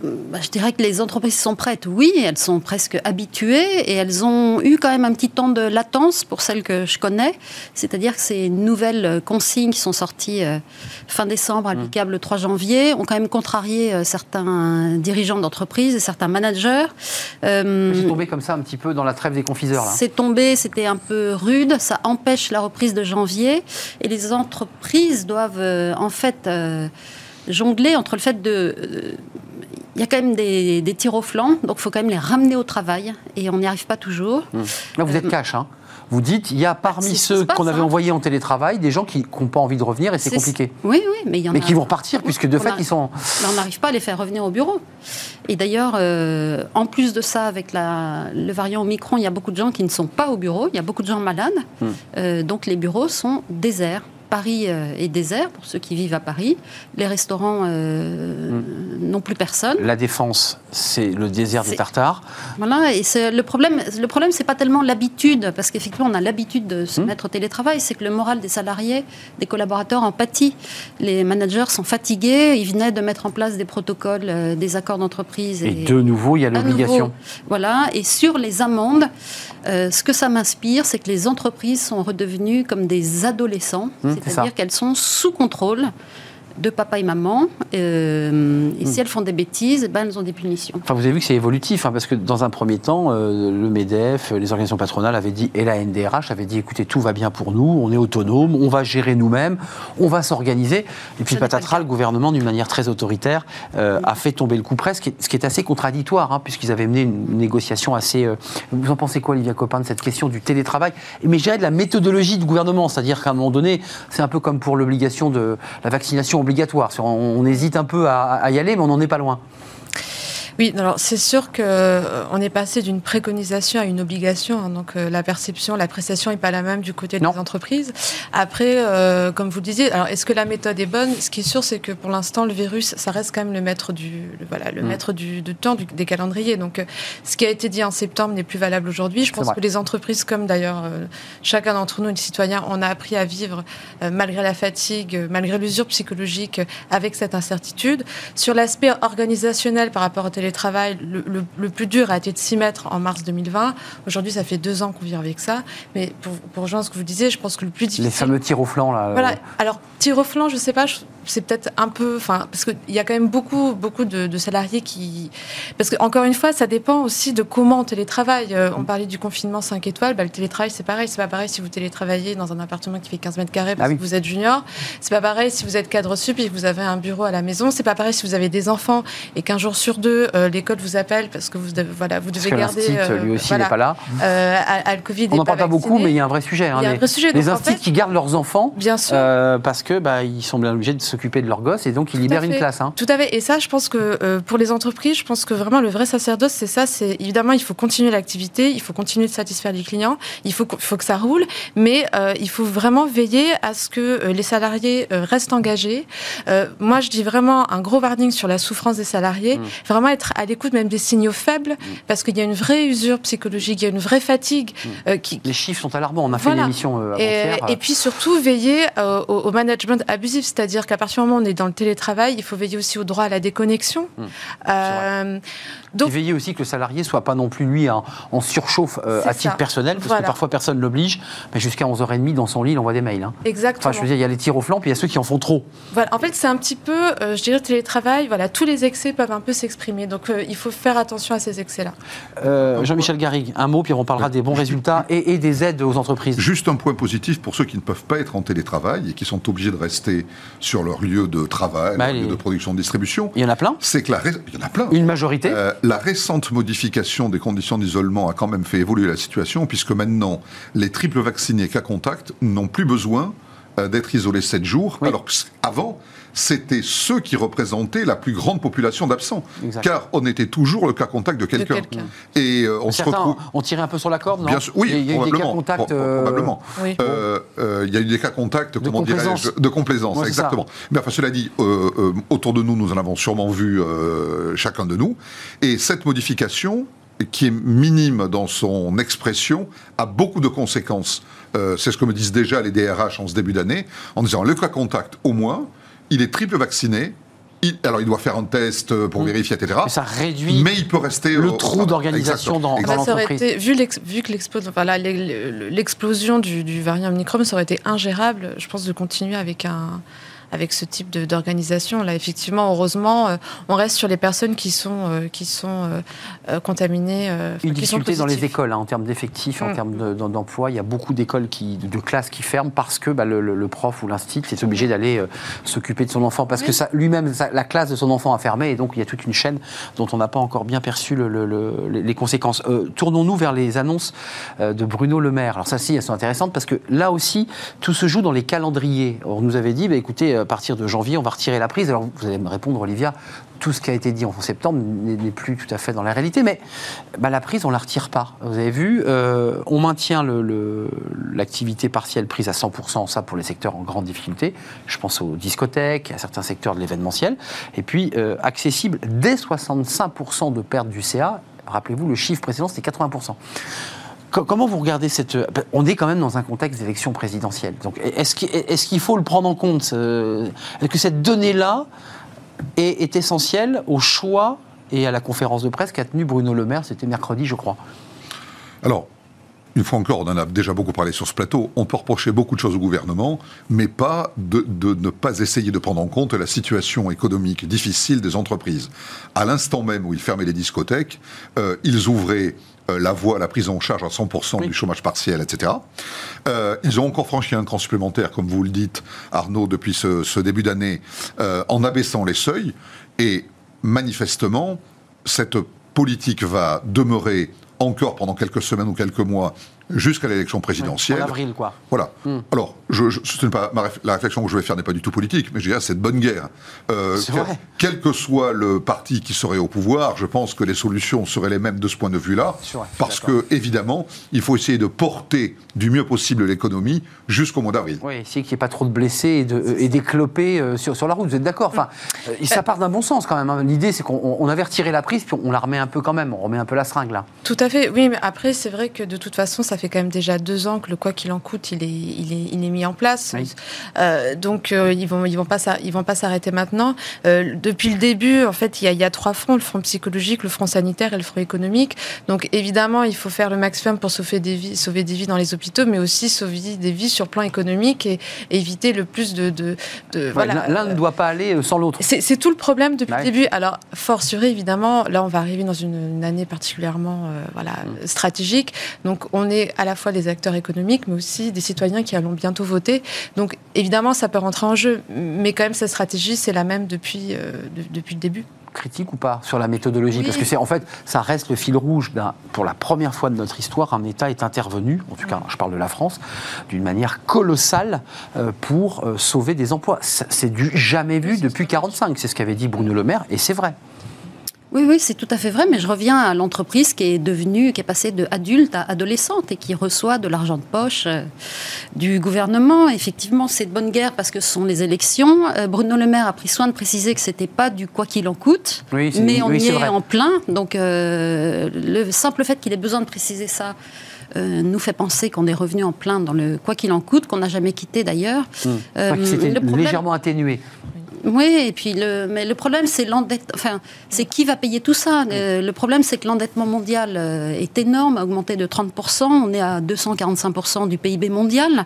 Bah, je dirais que les entreprises sont prêtes, oui, elles sont presque habituées et elles ont eu quand même un petit temps de latence pour celles que je connais. C'est-à-dire que ces nouvelles consignes qui sont sorties euh, fin décembre, applicables le 3 janvier, ont quand même contrarié euh, certains dirigeants d'entreprise et certains managers. Euh, c'est tombé comme ça un petit peu dans la trêve des confiseurs. C'est tombé, c'était un peu rude, ça empêche la reprise de janvier et les entreprises doivent en fait jongler entre le fait de il y a quand même des, tirs au flanc, donc il faut quand même les ramener au travail, et on n'y arrive pas toujours. Mmh. Là, vous êtes euh, cash, hein vous dites, il y a parmi ceux qu'on avait envoyés en télétravail des gens qui n'ont pas envie de revenir et c'est compliqué. Oui, oui, mais il y en mais qui vont repartir, puisque de fait, ils sont. on n'arrive pas à les faire revenir au bureau. Et d'ailleurs, euh, en plus de ça, avec la, le variant Omicron, il y a beaucoup de gens qui ne sont pas au bureau, il y a beaucoup de gens malades, mmh. euh, donc les bureaux sont déserts. Paris euh, est désert pour ceux qui vivent à Paris. Les restaurants euh, hmm. n'ont plus personne. La défense, c'est le désert des Tartares. Voilà, et le problème, le problème, c'est pas tellement l'habitude, parce qu'effectivement, on a l'habitude de se hmm. mettre au télétravail. C'est que le moral des salariés, des collaborateurs en pâtit. Les managers sont fatigués. Ils venaient de mettre en place des protocoles, euh, des accords d'entreprise. Et, de nouveau, il y a l'obligation. Voilà. Et sur les amendes, ce que ça m'inspire, c'est que les entreprises sont redevenues comme des adolescents. Hmm. C'est-à-dire qu'elles sont sous contrôle de papa et maman. Euh, et si hmm. elles font des bêtises, ben, elles ont des punitions. Enfin, vous avez vu que c'est évolutif, hein, parce que dans un premier temps, euh, le MEDEF, les organisations patronales avaient dit, et la NDRH avait dit, écoutez, tout va bien pour nous, on est autonome, on va gérer nous-mêmes, on va s'organiser. Et puis patatras, le gouvernement, d'une manière très autoritaire, euh, a fait tomber le coup près, ce qui est, assez contradictoire, hein, puisqu'ils avaient mené une négociation assez... vous en pensez quoi, Olivia Copin, de cette question du télétravail? Mais j'ai de la méthodologie du gouvernement, c'est-à-dire qu'à un moment donné, c'est un peu comme pour l'obligation de la vaccination On, hésite un peu à, y aller, mais on n'en est pas loin. Oui, alors c'est sûr qu'on euh, est passé d'une préconisation à une obligation. Hein, donc euh, la perception, la prestation n'est pas la même du côté des entreprises. Après, euh, comme vous le disiez, alors est-ce que la méthode est bonne? Ce qui est sûr, c'est que pour l'instant, le virus, ça reste quand même le maître du, voilà, le mm. maître du, temps des calendriers. Donc ce qui a été dit en septembre n'est plus valable aujourd'hui. Je pense que les entreprises, comme d'ailleurs chacun d'entre nous, les citoyens, on a appris à vivre malgré la fatigue, malgré l'usure psychologique, avec cette incertitude. Sur l'aspect organisationnel par rapport au télétravail, travail, le, plus dur a été de s'y mettre en mars 2020. Aujourd'hui, ça fait deux ans qu'on vit avec ça. Mais pour, pour rejoindre ce que vous disiez, je pense que le plus difficile. Les fameux tirs au flanc, là. Voilà. Alors, tirs au flanc, je sais pas, c'est peut-être un peu. Enfin, parce qu'il y a quand même beaucoup, beaucoup de, salariés qui. Parce que, encore une fois, ça dépend aussi de comment on télétravaille. Euh, on parlait du confinement 5 étoiles. Bah, le télétravail, c'est pareil. C'est pas pareil si vous télétravaillez dans un appartement qui fait 15 mètres carrés parce ah que vous êtes junior. C'est pas pareil si vous êtes cadre sup et que vous avez un bureau à la maison. C'est pas pareil si vous avez des enfants et qu'un jour sur deux, l'école vous appelle parce que vous devez, voilà, vous devez garder. Euh, lui aussi n'est pas là. À, le Covid On n'en parle pas beaucoup, mais il y a un vrai sujet. Hein, il y a un vrai sujet. Les instituts qui gardent leurs enfants, bien sûr, parce que bah, ils sont bien obligés de s'occuper de leurs gosses et donc ils libèrent une classe. Hein. Tout à fait. Et ça, je pense que pour les entreprises, je pense que vraiment le vrai sacerdoce, c'est ça. C'est évidemment, il faut continuer l'activité, il faut continuer de satisfaire les clients, il faut, faut que ça roule, mais il faut vraiment veiller à ce que les salariés restent engagés. moi, je dis vraiment un gros warning sur la souffrance des salariés. Mmh. Vraiment être à l'écoute même des signaux faibles, mmh. parce qu'il y a une vraie usure psychologique, il y a une vraie fatigue. Mmh. Euh, qui... Les chiffres sont alarmants. On a fait une émission euh, et, et, puis surtout veiller euh, au, management abusif, c'est-à-dire qu'à partir du moment où on est dans le télétravail, il faut veiller aussi au droit à la déconnexion. Donc, et veiller aussi que le salarié soit pas non plus lui en, surchauffe à titre personnel, parce que parfois personne l'oblige, mais jusqu'à 11h30 dans son lit, il envoie des mails. Hein. Exactement. Enfin, je veux dire, il y a les tirs au flanc, puis il y a ceux qui en font trop. Voilà. En fait, c'est un petit peu, je dirais, télétravail, voilà, tous les excès peuvent un peu s'exprimer. Donc euh, il faut faire attention à ces excès-là. Euh, Jean-Michel Garrigue, un mot, puis on parlera des bons résultats et, des aides aux entreprises. Juste un point positif pour ceux qui ne peuvent pas être en télétravail et qui sont obligés de rester sur leur lieu de travail, bah, leur lieu de production de distribution. Il y en a plein C'est que la il y en a plein. Une majorité euh, La récente modification des conditions d'isolement a quand même fait évoluer la situation, puisque maintenant, les triples vaccinés cas contact n'ont plus besoin d'être isolés 7 jours, alors qu'avant, c'était ceux qui représentaient la plus grande population d'absents. Car on était toujours le cas contact de quelqu'un. et euh, on se retrouve. On tirait un peu sur la corde, non Oui, il y a eu. Des cas contact, euh, probablement. Euh, il y a eu des cas contacts, comment dirais-je, de complaisance, exactement. Mais enfin, cela dit, autour de nous, nous en avons sûrement vu chacun de nous. Et cette modification, qui est minime dans son expression, a beaucoup de conséquences. c'est ce que me disent déjà les DRH en ce début d'année, en disant le cas contact au moins, il est triple vacciné. alors, il doit faire un test pour mmh. vérifier, etc. Mais ça réduit. Mais il peut rester le trou d'organisation dans, dans l'entreprise. Vu, vu que l'explosion du, du variant Omicron, ça aurait été ingérable, je pense, de continuer avec un avec ce type d'organisation. Là, effectivement, heureusement, euh, on reste sur les personnes qui sont, euh, qui sont euh, contaminées. Une difficulté dans les écoles, hein, en termes d'effectifs, en mm. termes d'emploi. Il y a beaucoup d'écoles, qui, de classes qui ferment parce que bah, le, prof ou l'institut est obligé d'aller s'occuper de son enfant parce que lui-même, la classe de son enfant a fermé et donc il y a toute une chaîne dont on n'a pas encore bien perçu les conséquences. Tournons-nous vers les annonces de Bruno Le Maire. Alors ça, si, elles sont intéressantes parce que là aussi, tout se joue dans les calendriers. On nous avait dit, bah, écoutez, à partir de janvier, on va retirer la prise. Alors vous allez me répondre, Olivia, tout ce qui a été dit en septembre n'est plus tout à fait dans la réalité, mais bah, la prise, on ne la retire pas. Vous avez vu, euh, on maintient l'activité partielle prise à 100%, ça pour les secteurs en grande difficulté. Je pense aux discothèques, à certains secteurs de l'événementiel. Et puis, euh, accessible dès 65% de perte du CA. Rappelez-vous, le chiffre précédent, c'était 80%. Comment vous regardez cette... On est quand même dans un contexte d'élection présidentielle. Donc, est-ce qu'il faut le prendre en compte Est-ce que cette donnée-là est, est, essentielle au choix et à la conférence de presse qu'a tenue Bruno Le Maire, c'était mercredi, je crois Alors, une fois encore, on en a déjà beaucoup parlé sur ce plateau, on peut reprocher beaucoup de choses au gouvernement, mais pas de, ne pas essayer de prendre en compte la situation économique difficile des entreprises. À l'instant même où ils fermaient les discothèques, euh, ils ouvraient euh, la voie à la prise en charge à 100% du chômage partiel, etc. Euh, ils ont encore franchi un cran supplémentaire, comme vous le dites, Arnaud, depuis ce, début d'année, euh, en abaissant les seuils. Et manifestement, cette politique va demeurer encore pendant quelques semaines ou quelques mois jusqu'à l'élection présidentielle. en avril, quoi. Voilà. Hmm. Alors, je, ce n'est pas la réflexion que je vais faire n'est pas du tout politique, mais je dirais c'est de bonne guerre. Euh, quel, que soit le parti qui serait au pouvoir, je pense que les solutions seraient les mêmes de ce point de vue-là, parce que évidemment, il faut essayer de porter du mieux possible l'économie jusqu'au mois d'avril. Oui, essayer qu'il n'y ait pas trop de blessés et d'éclopés euh, sur, sur la route. Vous êtes d'accord Enfin, euh, ça part d'un bon sens quand même. Hein. L'idée, c'est qu'on avait retiré la prise, puis on la remet un peu quand même. On remet un peu la seringue là. Tout à fait. Oui, mais après, c'est vrai que de toute façon, ça fait quand même déjà deux ans que le quoi qu'il en coûte, il est, il est, il est mis en place. Euh, donc euh, ils vont, ils vont pas, ils vont pas s'arrêter maintenant. Euh, depuis le début, en fait, il y, a, y, a, trois fronts le front psychologique, le front sanitaire et le front économique. Donc évidemment, il faut faire le maximum pour sauver des vies, sauver des vies dans les hôpitaux, mais aussi sauver des vies sur plan économique et, éviter le plus de, de, voilà. L'un ne doit pas aller sans l'autre. C'est tout le problème depuis le début. Alors fortiori évidemment, là on va arriver dans une, année particulièrement voilà mm. stratégique. Donc on est à la fois les acteurs économiques, mais aussi des citoyens qui allont bientôt voter. Donc évidemment, ça peut rentrer en jeu, mais quand même, cette stratégie, c'est la même depuis, euh, depuis le début. critique ou pas sur la méthodologie? Parce que c'est en fait, ça reste le fil rouge. Pour la première fois de notre histoire, un État est intervenu, en tout cas, je parle de la France, d'une manière colossale euh, pour euh, sauver des emplois. C'est du jamais vu depuis 45. C'est ce qu'avait dit Bruno Le Maire, et c'est vrai. Oui, oui, c'est tout à fait vrai, mais je reviens à l'entreprise qui est devenue, qui est passée de adulte à adolescente et qui reçoit de l'argent de poche euh, du gouvernement. Effectivement, c'est de bonne guerre parce que ce sont les élections. Euh, Bruno Le Maire a pris soin de préciser que c'était pas du quoi qu'il en coûte, mais on y est, en plein. Donc, euh, le simple fait qu'il ait besoin de préciser ça. nous fait penser qu'on est revenu en plein dans le quoi qu'il en coûte, qu'on n'a jamais quitté d'ailleurs. Mmh. C'était légèrement atténué. Oui, et puis le, mais le problème, c'est l'endettement. Enfin, c'est qui va payer tout ça? Euh, Le problème, c'est que l'endettement mondial euh, est énorme, a augmenté de 30%. On est à 245% du PIB mondial.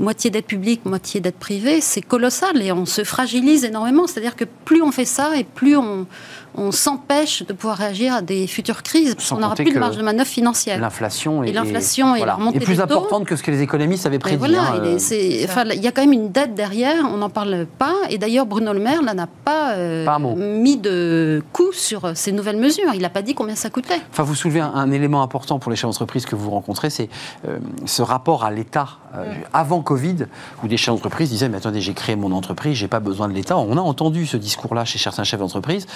Moitié dette publique, moitié dette privée. C'est colossal et on se fragilise énormément. C'est-à-dire que plus on fait ça et plus on, on s'empêche de pouvoir réagir à des futures crises, parce qu'on n'aura plus de marge de manœuvre financière. L'inflation et, l'inflation et, la remontée est plus importante que ce que les économistes avaient prédit. Voilà, hein, euh. il y a quand même une dette derrière, on n'en parle pas. Et d'ailleurs, Bruno Le Maire n'a pas, euh, mis de coût sur ces nouvelles mesures. Il n'a pas dit combien ça coûtait. Enfin, vous soulevez un, élément important pour les chefs d'entreprise que vous rencontrez, c'est euh, ce rapport à l'État avant Covid, où des chefs d'entreprise disaient mais attendez, j'ai créé mon entreprise, j'ai pas besoin de l'État. On a entendu ce discours-là chez certains chefs d'entreprise.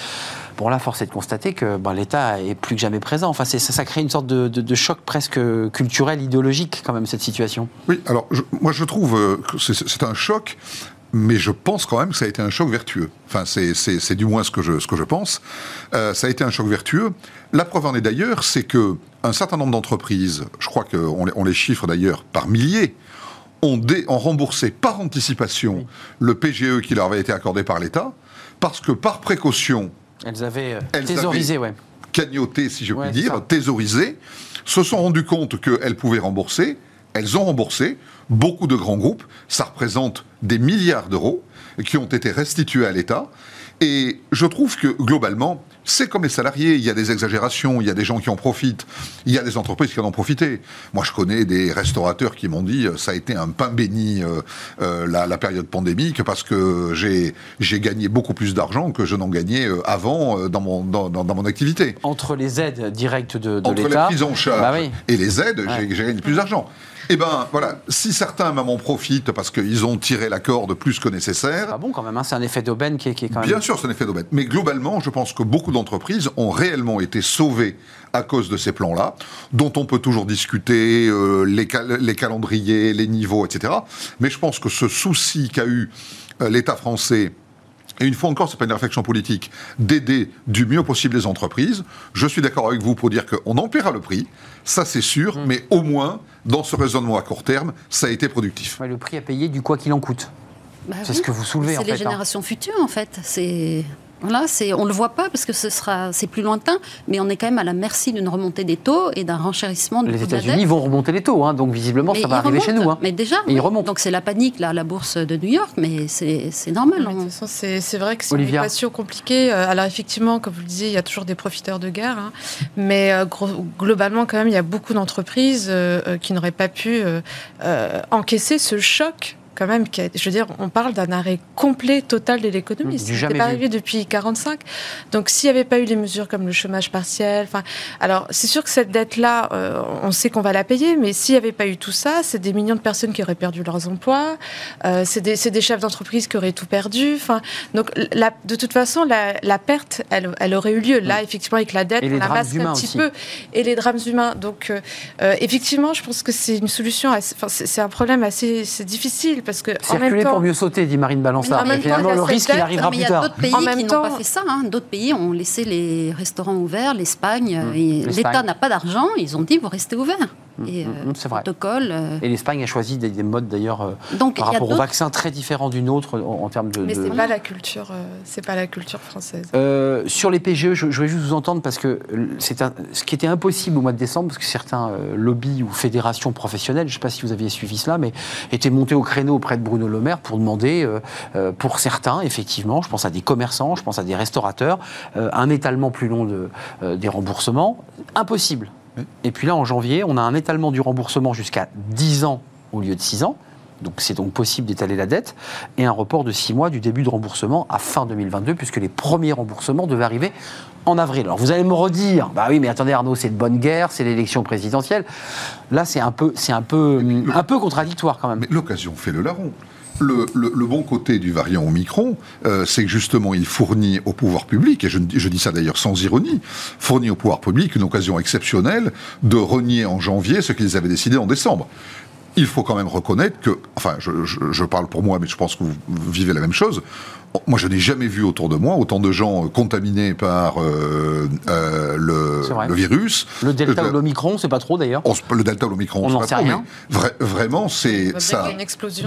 Bon, là, force est de constater que ben, l'État est plus que jamais présent. Enfin, ça, ça crée une sorte de, choc presque culturel, idéologique, quand même, cette situation. Oui, alors, moi, je trouve euh, que c'est un choc mais je pense quand même que ça a été un choc vertueux. Enfin, c'est du moins ce que je, ce que je pense. Euh, ça a été un choc vertueux. La preuve en est d'ailleurs, c'est que un certain nombre d'entreprises, je crois qu'on on les chiffre d'ailleurs par milliers, ont, ont, remboursé par anticipation le PGE qui leur avait été accordé par l'État, parce que par précaution, elles avaient euh, thésaurisé, ouais. Cagnoté, si je puis dire, thésaurisé, se sont rendues compte qu'elles pouvaient rembourser. Elles ont remboursé. Beaucoup de grands groupes, ça représente des milliards d'euros qui ont été restitués à l'État. Et je trouve que globalement, c'est comme les salariés, il y a des exagérations, il y a des gens qui en profitent, il y a des entreprises qui en ont profité. Moi, je connais des restaurateurs qui m'ont dit ça a été un pain béni euh, euh, la, période pandémique parce que j'ai gagné beaucoup plus d'argent que je n'en gagnais euh, avant dans, mon, dans, dans, mon activité. Entre les aides directes de, de l'État... Entre les prises en charge bah et les aides, j'ai gagné plus d'argent. Eh ben voilà, si certains même en profitent parce qu'ils ont tiré la corde plus que nécessaire. Ah bon quand même, hein, c'est un effet d'aubaine qui, est quand même. Bien sûr, c'est un effet d'aubaine. Mais globalement, je pense que beaucoup d'entreprises ont réellement été sauvées à cause de ces plans-là, dont on peut toujours discuter, euh, les, les, calendriers, les niveaux, etc. Mais je pense que ce souci qu'a eu euh, l'État français et une fois encore, ce n'est pas une réflexion politique, d'aider du mieux possible les entreprises. Je suis d'accord avec vous pour dire qu'on en paiera le prix, ça c'est sûr, mm. mais au moins, dans ce raisonnement à court terme, ça a été productif. le prix à payer du quoi qu'il en coûte. Bah c'est ce que vous soulevez en fait. C'est les hein. générations futures en fait. C'est voilà, c'est, on ne le voit pas parce que ce sera, c'est plus lointain, mais on est quand même à la merci d'une remontée des taux et d'un renchérissement du Les États-Unis vont remonter les taux, hein, donc visiblement ça va arriver chez nous. Hein. Mais déjà, ils remontent. donc c'est la panique là, à la bourse de New York, mais c'est, normal. Hein. c'est, vrai que c'est une équation compliquée. Euh, alors effectivement, comme vous le disiez, il y a toujours des profiteurs de guerre, hein. mais euh, globalement quand même, il y a beaucoup d'entreprises euh, qui n'auraient pas pu encaisser ce choc quand même, je veux dire, on parle d'un arrêt complet, total de l'économie. Ce n'est pas arrivé depuis 45. Donc, s'il n'y avait pas eu les mesures comme le chômage partiel, enfin, alors c'est sûr que cette dette-là, euh, on sait qu'on va la payer, mais s'il n'y avait pas eu tout ça, c'est des millions de personnes qui auraient perdu leurs emplois, euh, c'est des, des, chefs d'entreprise qui auraient tout perdu. Enfin, donc, la, de toute façon, la, la perte, elle, elle, aurait eu lieu. Là, effectivement, avec la dette, on la masque un petit peu, et les drames humains. Donc, euh, effectivement, je pense que c'est une solution, c'est un problème assez difficile parce que en même temps, pour mieux sauter, dit Marine Balançard. Mais, finalement, le risque, il arrivera plus tard. Il y a d'autres pays qui n'ont pas fait ça. Hein. D'autres pays ont laissé les restaurants ouverts. L'Espagne, mmh. l'État n'a pas d'argent. Ils ont dit, vous restez ouverts. Mmh, et, mmh, euh, c'est vrai. Protocole. Euh, et l'Espagne a choisi des, modes d'ailleurs euh, par rapport au vaccin très différents d'une autre en, termes de. Mais c'est pas la culture, c'est pas la culture française. sur les PGE, je, vais juste vous entendre parce que c'est ce qui était impossible au mois de décembre, parce que certains lobbies ou fédérations professionnelles, je ne sais pas si vous aviez suivi cela, mais étaient montés au créneau auprès de Bruno Le Maire pour demander, pour certains, effectivement, je pense à des commerçants, je pense à des restaurateurs, un étalement plus long de, des remboursements. Impossible. Et puis là, en janvier, on a un étalement du remboursement jusqu'à 10 ans au lieu de 6 ans. donc c'est donc possible d'étaler la dette, et un report de 6 mois du début de remboursement à fin 2022, puisque les premiers remboursements devaient arriver en avril. Alors vous allez me redire, bah oui, mais attendez Arnaud, c'est de bonne guerre, c'est l'élection présidentielle. Là, c'est un peu, c'est un peu, un peu contradictoire quand même. Mais l'occasion fait le larron. Le, bon côté du variant Omicron, euh, c'est que justement, il fournit au pouvoir public, et je, je dis ça d'ailleurs sans ironie, fournit au pouvoir public une occasion exceptionnelle de renier en janvier ce qu'ils avaient décidé en décembre il faut quand même reconnaître que, enfin, je, parle pour moi, mais je pense que vous vivez la même chose. Moi, je n'ai jamais vu autour de moi autant de gens contaminés par euh, euh, le, virus. Le Delta ou l'Omicron, c'est pas trop d'ailleurs. Le Delta ou l'Omicron, on n'en sait rien. vraiment, c'est ça.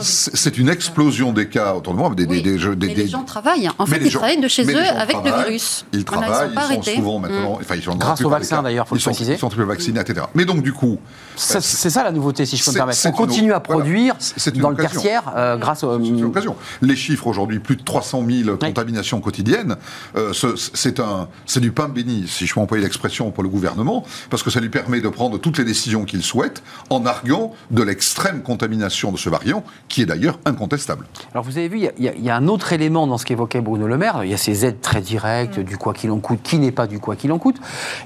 C'est une explosion des cas autour de moi. Des, des, mais les gens travaillent. En fait, ils travaillent de chez eux avec le virus. Ils travaillent. ils, sont souvent maintenant. Enfin, ils sont Grâce au vaccin d'ailleurs, faut le préciser. Ils sont plus vaccinés, etc. Mais donc du coup, c'est ça la nouveauté, si je peux me permettre. On continue à produire dans le tertiaire euh, grâce. C'est une occasion. Les chiffres aujourd'hui, plus de 300 000 contaminations quotidiennes, euh, c'est un, c'est du pain béni, si je peux employer l'expression pour le gouvernement, parce que ça lui permet de prendre toutes les décisions qu'il souhaite en arguant de l'extrême contamination de ce variant, qui est d'ailleurs incontestable. Alors vous avez vu, il y, a un autre élément dans ce qu'évoquait Bruno Le Maire. Il y a ces aides très directes, mm. du quoi qu'il en coûte, qui n'est pas du quoi qu'il en coûte.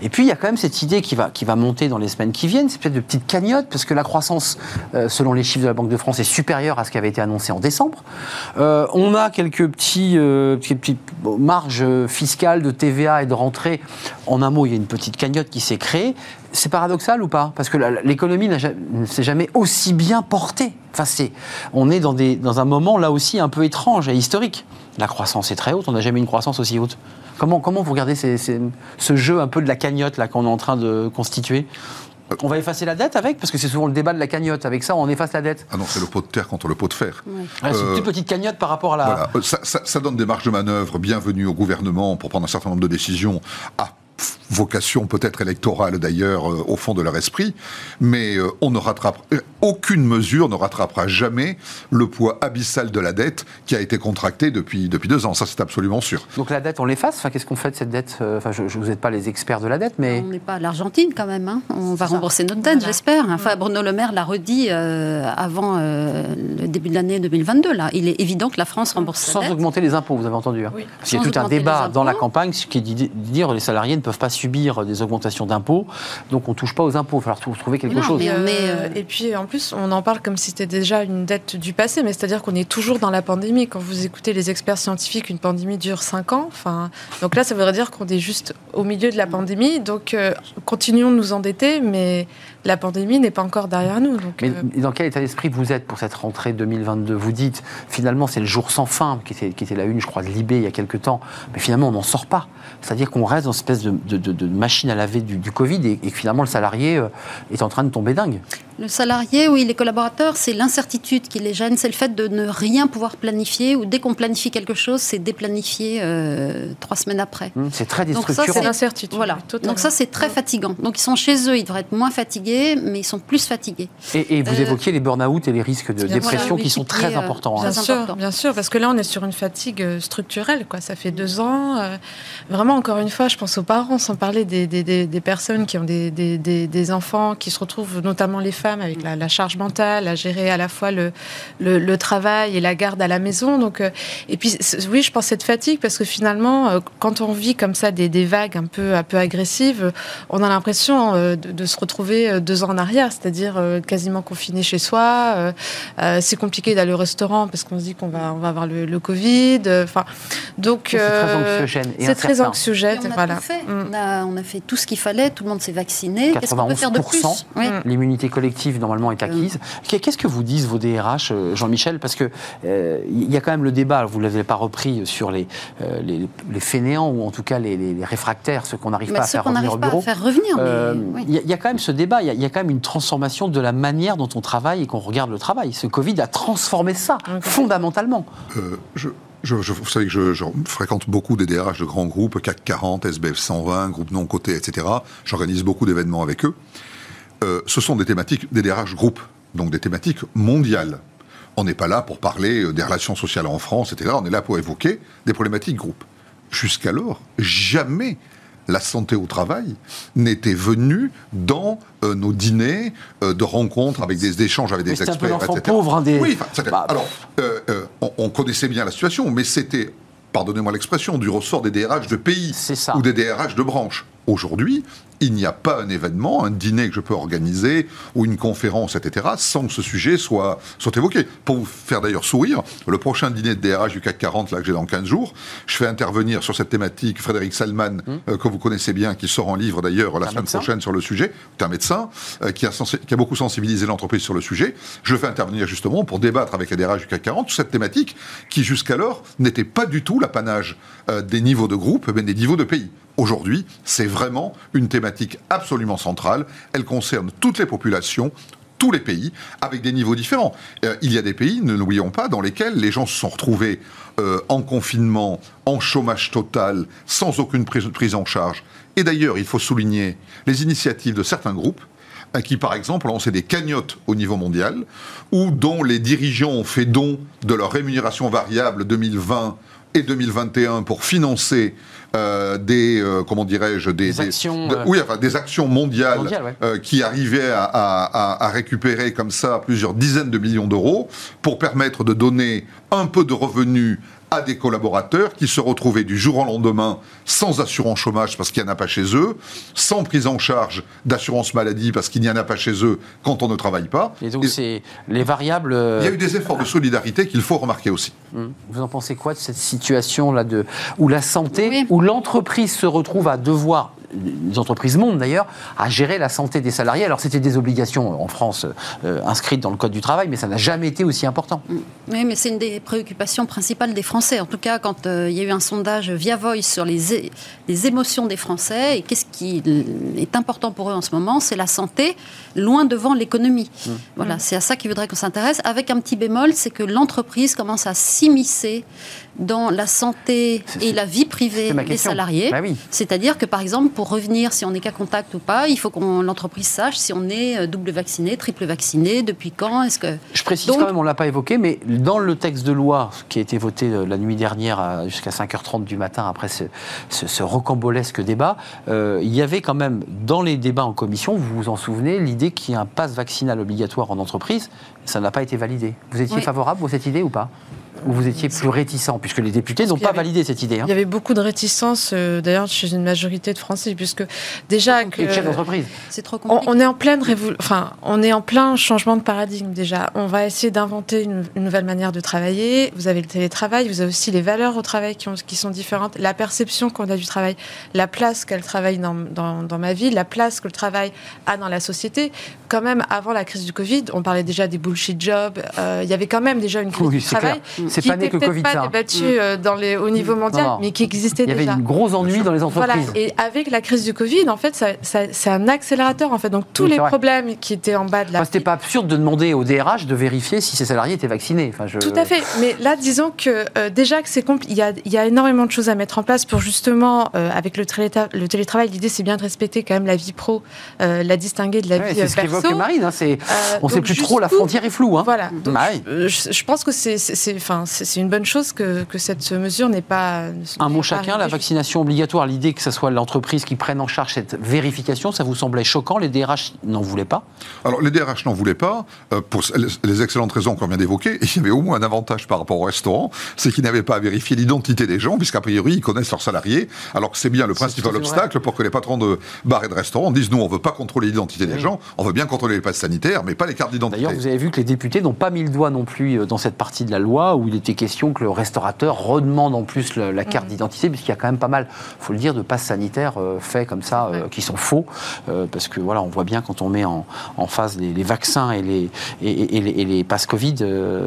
Et puis il y a quand même cette idée qui va, qui va monter dans les semaines qui viennent, c'est peut-être de petites cagnottes, parce que la croissance, euh, selon les chiffres de la Banque de France, est supérieure à ce qui avait été annoncé en décembre. Euh, on a quelques petits euh, petite marge fiscale de TVA et de rentrée. En un mot, il y a une petite cagnotte qui s'est créée. C'est paradoxal ou pas? Parce que l'économie ne s'est jamais aussi bien portée. Enfin, on est dans, des, dans un moment là aussi un peu étrange et historique. La croissance est très haute, on n'a jamais eu une croissance aussi haute. Comment, comment vous regardez ce jeu un peu de la cagnotte qu'on est en train de constituer? On va effacer la dette avec Parce que c'est souvent le débat de la cagnotte. Avec ça, on efface la dette. Ah non, c'est le pot de terre contre le pot de fer. Ah, c'est une euh, petite cagnotte par rapport à la. Voilà. Ça, ça, donne des marges de manœuvre bienvenues au gouvernement pour prendre un certain nombre de décisions à vocation peut-être électorale d'ailleurs euh, au fond de leur esprit, mais euh, on ne rattrape euh, aucune mesure ne rattrapera jamais le poids abyssal de la dette qui a été contractée depuis depuis deux ans. Ça c'est absolument sûr. Donc la dette, on l'efface? Enfin, qu'est-ce qu'on fait de cette dette? Enfin, je, vous n'êtes pas les experts de la dette, mais on n'est pas l'Argentine quand même. Hein. On va rembourser notre dette, j'espère. Enfin, Bruno Le Maire l'a redit avant le début de l'année 2022. Là, il est évident que la France rembourse sans dette. augmenter les impôts. Vous avez entendu hein. Parce qu'il y a tout un débat dans la campagne qui est de dire les salariés ne peuvent pas subir des augmentations d'impôts, donc on ne touche pas aux impôts. Il va falloir trouver quelque chose. Euh, euh, et puis en plus, on en parle comme si c'était déjà une dette du passé, mais c'est-à-dire qu'on est toujours dans la pandémie. Quand vous écoutez les experts scientifiques, une pandémie dure 5 ans. Enfin, donc là, ça voudrait dire qu'on est juste au milieu de la pandémie. Donc euh, continuons de nous endetter, mais la pandémie n'est pas encore derrière nous. Donc, mais dans quel état d'esprit vous êtes pour cette rentrée 2022 Vous dites, finalement, c'est le jour sans fin, qui était, qui était la une, je crois, de Libé il y a quelques temps, mais finalement, on n'en sort pas. C'est-à-dire qu'on reste dans une espèce de, de, machine à laver du, Covid et, et, que finalement le salarié euh, est en train de tomber dingue. Le salarié, oui, les collaborateurs, c'est l'incertitude qui les gêne, c'est le fait de ne rien pouvoir planifier, ou dès qu'on planifie quelque chose, c'est déplanifier euh, trois semaines après. Mmh, c'est très déstructurant. Donc ça, c'est l'incertitude. Voilà. Donc ça, c'est très fatigant. Donc ils sont chez eux, ils devraient être moins fatigués, mais ils sont plus fatigués. Et, vous euh, évoquiez les burn-out et les risques de dépression qui sont très importants. Hein. Bien, sûr, bien sûr, parce que là, on est sur une fatigue structurelle. Quoi. Ça fait deux ans. vraiment, encore une fois, je pense aux parents, sans parler des, des, des personnes qui ont des, enfants, qui se retrouvent, notamment les femmes, avec la, charge mentale, à gérer à la fois le, le, travail et la garde à la maison. Donc, euh, et puis, oui, je pense cette fatigue, parce que finalement, euh, quand on vit comme ça des, vagues un peu, un peu agressives, on a l'impression euh, de, se retrouver deux ans en arrière, c'est-à-dire quasiment confiné chez soi. c'est compliqué d'aller au restaurant parce qu'on se dit qu'on va, on va avoir le, Covid. Enfin, donc c'est très anxiogène. C'est très anxiogène. on, a voilà. fait. Mm. On, a, on, a, fait tout ce qu'il fallait. Tout le monde s'est vacciné. Qu'est-ce qu'on peut faire de plus? L'immunité collective normalement est acquise. Qu'est-ce que vous disent vos DRH, euh, Jean-Michel? Parce que euh, il y a quand même le débat. Vous l'avez pas repris sur les, euh, les, fainéants ou en tout cas les, réfractaires, ceux qu'on n'arrive pas à faire revenir au bureau. faire revenir. Il y, a quand même ce débat. Il y, a quand même une transformation de la manière dont on travaille et qu'on regarde le travail. Ce Covid a transformé ça fondamentalement. je je, vous savez que je, fréquente beaucoup des DRH de grands groupes, CAC 40, SBF 120, groupes non cotés, etc. J'organise beaucoup d'événements avec eux. Euh, ce sont des thématiques, des DRH groupes, donc des thématiques mondiales. On n'est pas là pour parler euh, des relations sociales en France, etc. On est là pour évoquer des problématiques groupes. Jusqu'alors, jamais la santé au travail n'était venue dans euh, nos dîners euh, de rencontres avec des échanges avec des experts, un peu pauvre, hein, des... Oui, bah, alors, euh, on, connaissait bien la situation, mais c'était, pardonnez-moi l'expression, du ressort des DRH de pays ou des DRH de branches. Aujourd'hui, il n'y a pas un événement, un dîner que je peux organiser ou une conférence, etc., sans que ce sujet soit, soit évoqué. Pour vous faire d'ailleurs sourire, le prochain dîner de DRH du CAC 40, là, que j'ai dans 15 jours, je fais intervenir sur cette thématique Frédéric Salman, mmh. euh, que vous connaissez bien, qui sort en livre d'ailleurs la semaine prochaine sur le sujet. C'est un médecin euh, qui, a qui, a beaucoup sensibilisé l'entreprise sur le sujet. Je le fais intervenir justement pour débattre avec les DRH du CAC 40 sur cette thématique qui jusqu'alors n'était pas du tout l'apanage euh, des niveaux de groupe, mais des niveaux de pays. Aujourd'hui, c'est vraiment une thématique absolument centrale. Elle concerne toutes les populations, tous les pays, avec des niveaux différents. Euh, il y a des pays, ne l'oublions pas, dans lesquels les gens se sont retrouvés euh, en confinement, en chômage total, sans aucune prise, en charge. Et d'ailleurs, il faut souligner les initiatives de certains groupes euh, qui, par exemple, ont lancé des cagnottes au niveau mondial, ou dont les dirigeants ont fait don de leur rémunération variable 2020 et 2021 pour financer euh, des euh, comment dirais-je des, actions euh, oui enfin, des actions mondiales, qui arrivaient à, à, récupérer comme ça plusieurs dizaines de millions d'euros pour permettre de donner un peu de revenus à des collaborateurs qui se retrouvaient du jour au lendemain sans assurance chômage parce qu'il n'y en a pas chez eux, sans prise en charge d'assurance maladie parce qu'il n'y en a pas chez eux quand on ne travaille pas. Et donc c'est les variables. Il y a eu des efforts de solidarité qu'il faut remarquer aussi. Hum. Vous en pensez quoi de cette situation là de où la santé, où l'entreprise se retrouve à devoir les entreprises montent d'ailleurs, à gérer la santé des salariés. Alors c'était des obligations en France euh, inscrites dans le Code du travail, mais ça n'a jamais été aussi important. Mm. Oui, mais c'est une des préoccupations principales des Français. En tout cas, quand euh, il y a eu un sondage via Voice sur les, les émotions des Français, et qu'est-ce qui est important pour eux en ce moment, c'est la santé, loin devant l'économie. Mm. Voilà, c'est à ça qu'ils voudraient qu'on s'intéresse, avec un petit bémol, c'est que l'entreprise commence à s'immiscer dans la santé et la vie privée des salariés. Bah C'est-à-dire que, par exemple, pour revenir, si on est cas contact ou pas, il faut que l'entreprise sache si on est euh, double vacciné, triple vacciné, depuis quand, est-ce que... Je précise quand même, on ne l'a pas évoqué, mais dans le texte de loi qui a été voté euh, la nuit dernière jusqu'à 5h30 du matin, après ce, rocambolesque débat, euh, il y avait quand même, dans les débats en commission, vous vous en souvenez, l'idée qu'il y ait un pass vaccinal obligatoire en entreprise, ça n'a pas été validé. Vous étiez favorable à cette idée ou pas? Ou vous étiez plus réticent, puisque les députés n'ont pas validé cette idée. Hein. Il y avait beaucoup de réticence, euh, d'ailleurs, chez une majorité de Français, puisque déjà que d'entreprise, c'est trop compliqué. On, est en pleine enfin, on est en plein changement de paradigme déjà. On va essayer d'inventer une, nouvelle manière de travailler. Vous avez le télétravail, vous avez aussi les valeurs au travail qui, ont, qui sont différentes, la perception qu'on a du travail, la place qu'elle travaille dans, dans, dans, ma vie, la place que le travail a dans la société. Quand même, avant la crise du Covid, on parlait déjà des bullshit jobs. Euh, il y avait quand même déjà une crise du travail c'est pas né que Covid, pas débattu euh, dans les, au niveau mondial, mais qui existait déjà. Il y avait une gros ennui dans les entreprises. Voilà. Et avec la crise du Covid, en fait, c'est un accélérateur. En fait, donc tous les problèmes qui étaient en bas de la. Enfin, C'était pas absurde de demander au DRH de vérifier si ses salariés étaient vaccinés. Enfin, je... Tout à fait. Mais là, disons que euh, déjà que c'est il y a, il y a énormément de choses à mettre en place pour justement, euh, avec le, le télétravail, l'idée c'est bien de respecter quand même la vie pro, la distinguer de la vie perso. C'est ce qu'évoque Marine. Hein, on ne sait plus trop, la frontière est floue. Hein. Voilà. Donc, bah je, je, pense que c'est, enfin, c'est une bonne chose que, cette mesure n'est pas. Un mot chacun, la vaccination obligatoire, l'idée que ce soit l'entreprise qui prenne en charge cette vérification, ça vous semblait choquant Les DRH n'en voulaient pas? Alors, les DRH n'en voulaient pas, euh, pour les excellentes raisons qu'on vient d'évoquer. <laughs> Il y avait au moins un avantage par rapport au restaurant, c'est qu'ils n'avaient pas à vérifier l'identité des gens, puisqu'a priori, ils connaissent leurs salariés. Alors que c'est bien le principal obstacle pour que les patrons de bars et de restaurants disent nous, on ne veut pas contrôler l'identité des gens, on veut bien contrôler les passes sanitaires, mais pas les cartes d'identité. D'ailleurs, vous avez vu que les députés n'ont pas mis le doigt non plus euh, dans cette partie de la loi où il était question que le restaurateur redemande en plus la carte mm. d'identité, puisqu'il y a quand même pas mal, il faut le dire, de passes sanitaires euh, faits comme ça, euh, qui sont faux, euh, parce que voilà, on voit bien quand on met en, en phase les, vaccins et les, et, les, passes Covid,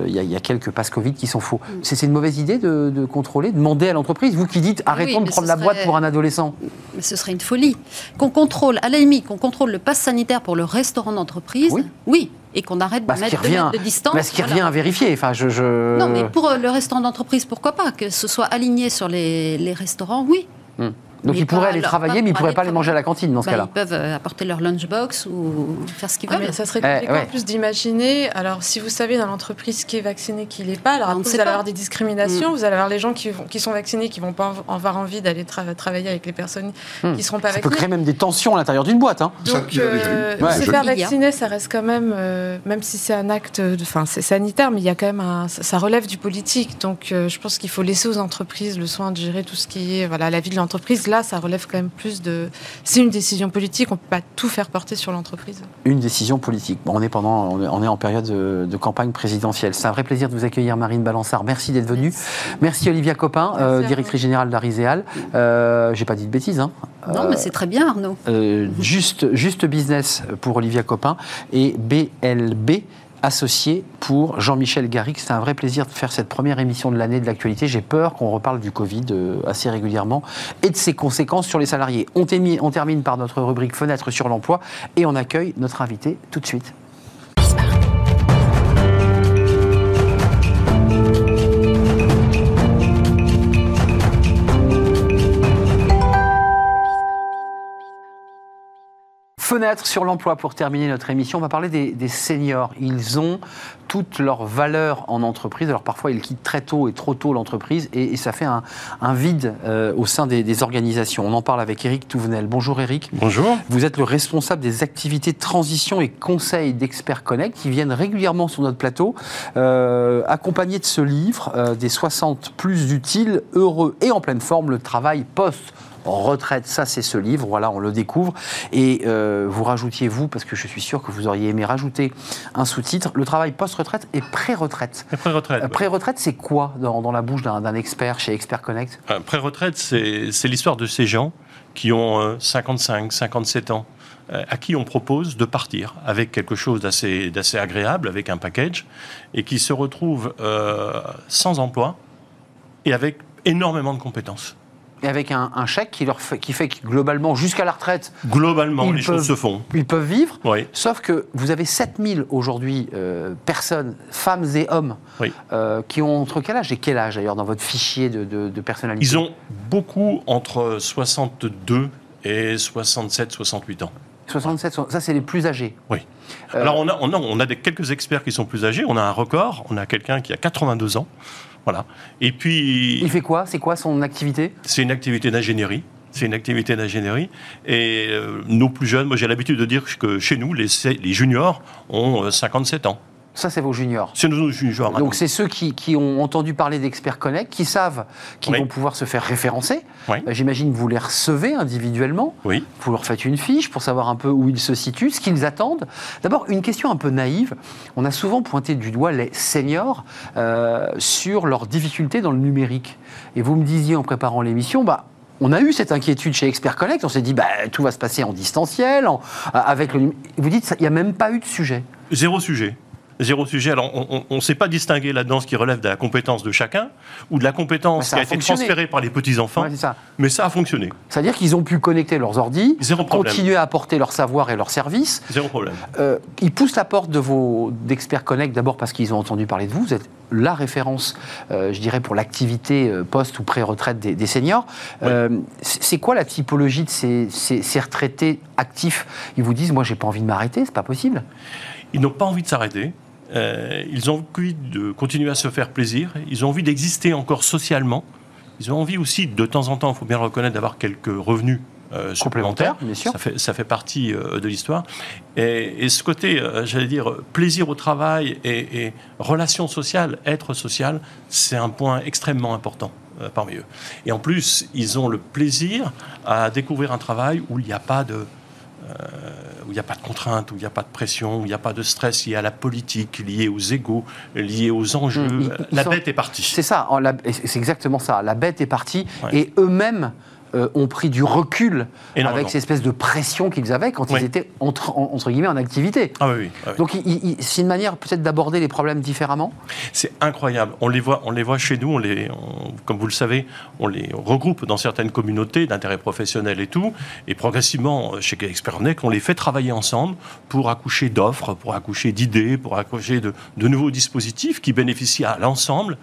il y, a quelques passes Covid qui sont faux. Mm. C'est une mauvaise idée de, contrôler, de demander à l'entreprise, vous qui dites arrêtons de prendre la boîte pour un adolescent. Mais ce serait une folie. Qu'on contrôle, à la limite, qu'on contrôle le pass sanitaire pour le restaurant d'entreprise, oui. oui et qu'on arrête de mettre, de distance. Mais ce qui revient à vérifier. Enfin, je, Non, mais pour euh, le restaurant d'entreprise, pourquoi pas Que ce soit aligné sur les, restaurants, oui. Hmm. Donc ils pourraient aller travailler, mais ils ne pourraient pas aller manger à la cantine dans ce bah, cas-là. Ils peuvent euh, apporter leur lunchbox ou faire ce qu'ils ah, veulent. Mais ça serait compliqué en plus d'imaginer. Alors si vous savez dans l'entreprise qui est vacciné, qui l'est pas, alors après, vous allez avoir des discriminations, mm. vous allez avoir les gens qui, vont, qui sont vaccinés, qui vont pas avoir envie d'aller travailler avec les personnes mm. qui seront pas vaccinées. Ça peut créer même des tensions à l'intérieur d'une boîte. Hein. Donc euh, se faire vacciner, ça reste quand même, euh, même si c'est un acte, enfin c'est sanitaire, mais il y a quand même un, ça relève du politique. Donc je pense qu'il faut laisser aux entreprises le soin de gérer tout ce qui est voilà la vie de l'entreprise. Là, ça relève quand même plus de. C'est une décision politique, on ne peut pas tout faire porter sur l'entreprise. Une décision politique. Bon, on, est pendant, on est en période de, campagne présidentielle. C'est un vrai plaisir de vous accueillir, Marine Balançard. Merci d'être venue. Merci. Olivia Copin, euh, directrice générale d'Ariséal. Euh, J'ai pas dit de bêtises. Hein. Non, mais c'est très bien, Arnaud. Euh, juste, juste business pour Olivia Copin et BLB associé pour Jean-Michel Garrick. C'est un vrai plaisir de faire cette première émission de l'année de l'actualité. J'ai peur qu'on reparle du Covid euh, assez régulièrement et de ses conséquences sur les salariés. On termine par notre rubrique Fenêtre sur l'emploi et on accueille notre invité tout de suite. Fenêtre sur l'emploi pour terminer notre émission. On va parler des, seniors. Ils ont toute leur valeur en entreprise. Alors parfois, ils quittent très tôt et trop tôt l'entreprise et, ça fait un, vide euh, au sein des, organisations. On en parle avec Eric Touvenel. Bonjour Eric. Bonjour. Vous êtes le responsable des activités de transition et conseil d'Experts Connect qui viennent régulièrement sur notre plateau, euh, accompagné de ce livre, euh, des 60 plus utiles, heureux et en pleine forme, le travail post retraite. Ça, c'est ce livre. Voilà, on le découvre. Et euh, vous rajoutiez, vous, parce que je suis sûr que vous auriez aimé rajouter un sous-titre, le travail post-retraite et pré-retraite. Pré-retraite. Euh, pré-retraite, c'est quoi dans, la bouche d'un expert chez Expert Connect? Euh, Pré-retraite, c'est l'histoire de ces gens qui ont 55, 57 ans à qui on propose de partir avec quelque chose d'assez agréable, avec un package, et qui se retrouvent sans emploi et avec énormément de compétences et avec un, chèque qui, leur fait, qui fait que globalement, jusqu'à la retraite, globalement, les choses se font. Ils peuvent vivre, oui. sauf que vous avez 7000 aujourd'hui euh, personnes, femmes et hommes, euh, qui ont entre quel âge et quel âge d'ailleurs dans votre fichier de, de, personnalité? Ils ont beaucoup entre 62 et 67, 68 ans. 67, ça c'est les plus âgés. Oui. Euh, Alors on a, on a, on a des, quelques experts qui sont plus âgés. On a un record. On a quelqu'un qui a 82 ans. Voilà. Et puis. Il fait quoi? C'est quoi son activité? C'est une activité d'ingénierie. C'est une activité d'ingénierie. Et euh, nos plus jeunes, moi j'ai l'habitude de dire que chez nous, les, les juniors ont 57 euh, ans. Ça, c'est vos juniors. C'est nos juniors. Donc, c'est ceux qui, qui, ont entendu parler d'Expert Connect, qui savent qu'ils vont pouvoir se faire référencer. Oui. Euh, j'imagine que vous les recevez individuellement. Oui. Vous leur faites une fiche pour savoir un peu où ils se situent, ce qu'ils attendent. D'abord, une question un peu naïve. On a souvent pointé du doigt les seniors euh, sur leurs difficultés dans le numérique. Et vous me disiez en préparant l'émission, bah, on a eu cette inquiétude chez Expert Connect. On s'est dit, bah, tout va se passer en distanciel, en, avec le. Vous dites, il n'y a même pas eu de sujet. Zéro sujet. Zéro sujet. Alors, on ne sait pas distinguer là-dedans ce qui relève de la compétence de chacun ou de la compétence qui a, été transférée par les petits-enfants. mais ça a fonctionné. C'est-à-dire qu'ils ont pu connecter leurs ordis, continuer à apporter leur savoir et leurs services. Zéro problème. Euh, ils poussent la porte de vos d'Experts Connect d'abord parce qu'ils ont entendu parler de vous. Vous êtes la référence, euh, je dirais, pour l'activité euh, post- ou pré-retraite des, seniors. c'est quoi la typologie de ces, ces retraités actifs? Ils vous disent, moi, j'ai pas envie de m'arrêter, c'est pas possible. Ils n'ont pas envie de s'arrêter. Euh, ils ont envie de continuer à se faire plaisir. Ils ont envie d'exister encore socialement. Ils ont envie aussi, de temps en temps, il faut bien le reconnaître, d'avoir quelques revenus euh, supplémentaires. Bien sûr. Ça fait, ça fait partie euh, de l'histoire. Et, ce côté, j'allais dire, plaisir au travail et, et relation sociale, être social, c'est un point extrêmement important parmi eux. Et en plus, ils ont le plaisir à découvrir un travail où il n'y a pas de il n'y a pas de contraintes, où il n'y a pas de pression, où il n'y a pas de stress lié à la politique, lié aux égaux, lié aux enjeux. Mmh, la bête est partie. C'est ça, c'est exactement ça. La bête est partie et eux-mêmes euh, ont pris du recul avec cette espèce de pression qu'ils avaient quand ils étaient entre, entre, guillemets en activité. Ah oui, Donc c'est une manière peut-être d'aborder les problèmes différemment? C'est incroyable. On les voit, on les voit chez nous. On les, comme vous le savez, on les regroupe dans certaines communautés d'intérêt professionnel et tout. Et progressivement, chez Expernec, on les fait travailler ensemble pour accoucher d'offres, pour accoucher d'idées, pour accoucher de, de nouveaux dispositifs qui bénéficient à l'ensemble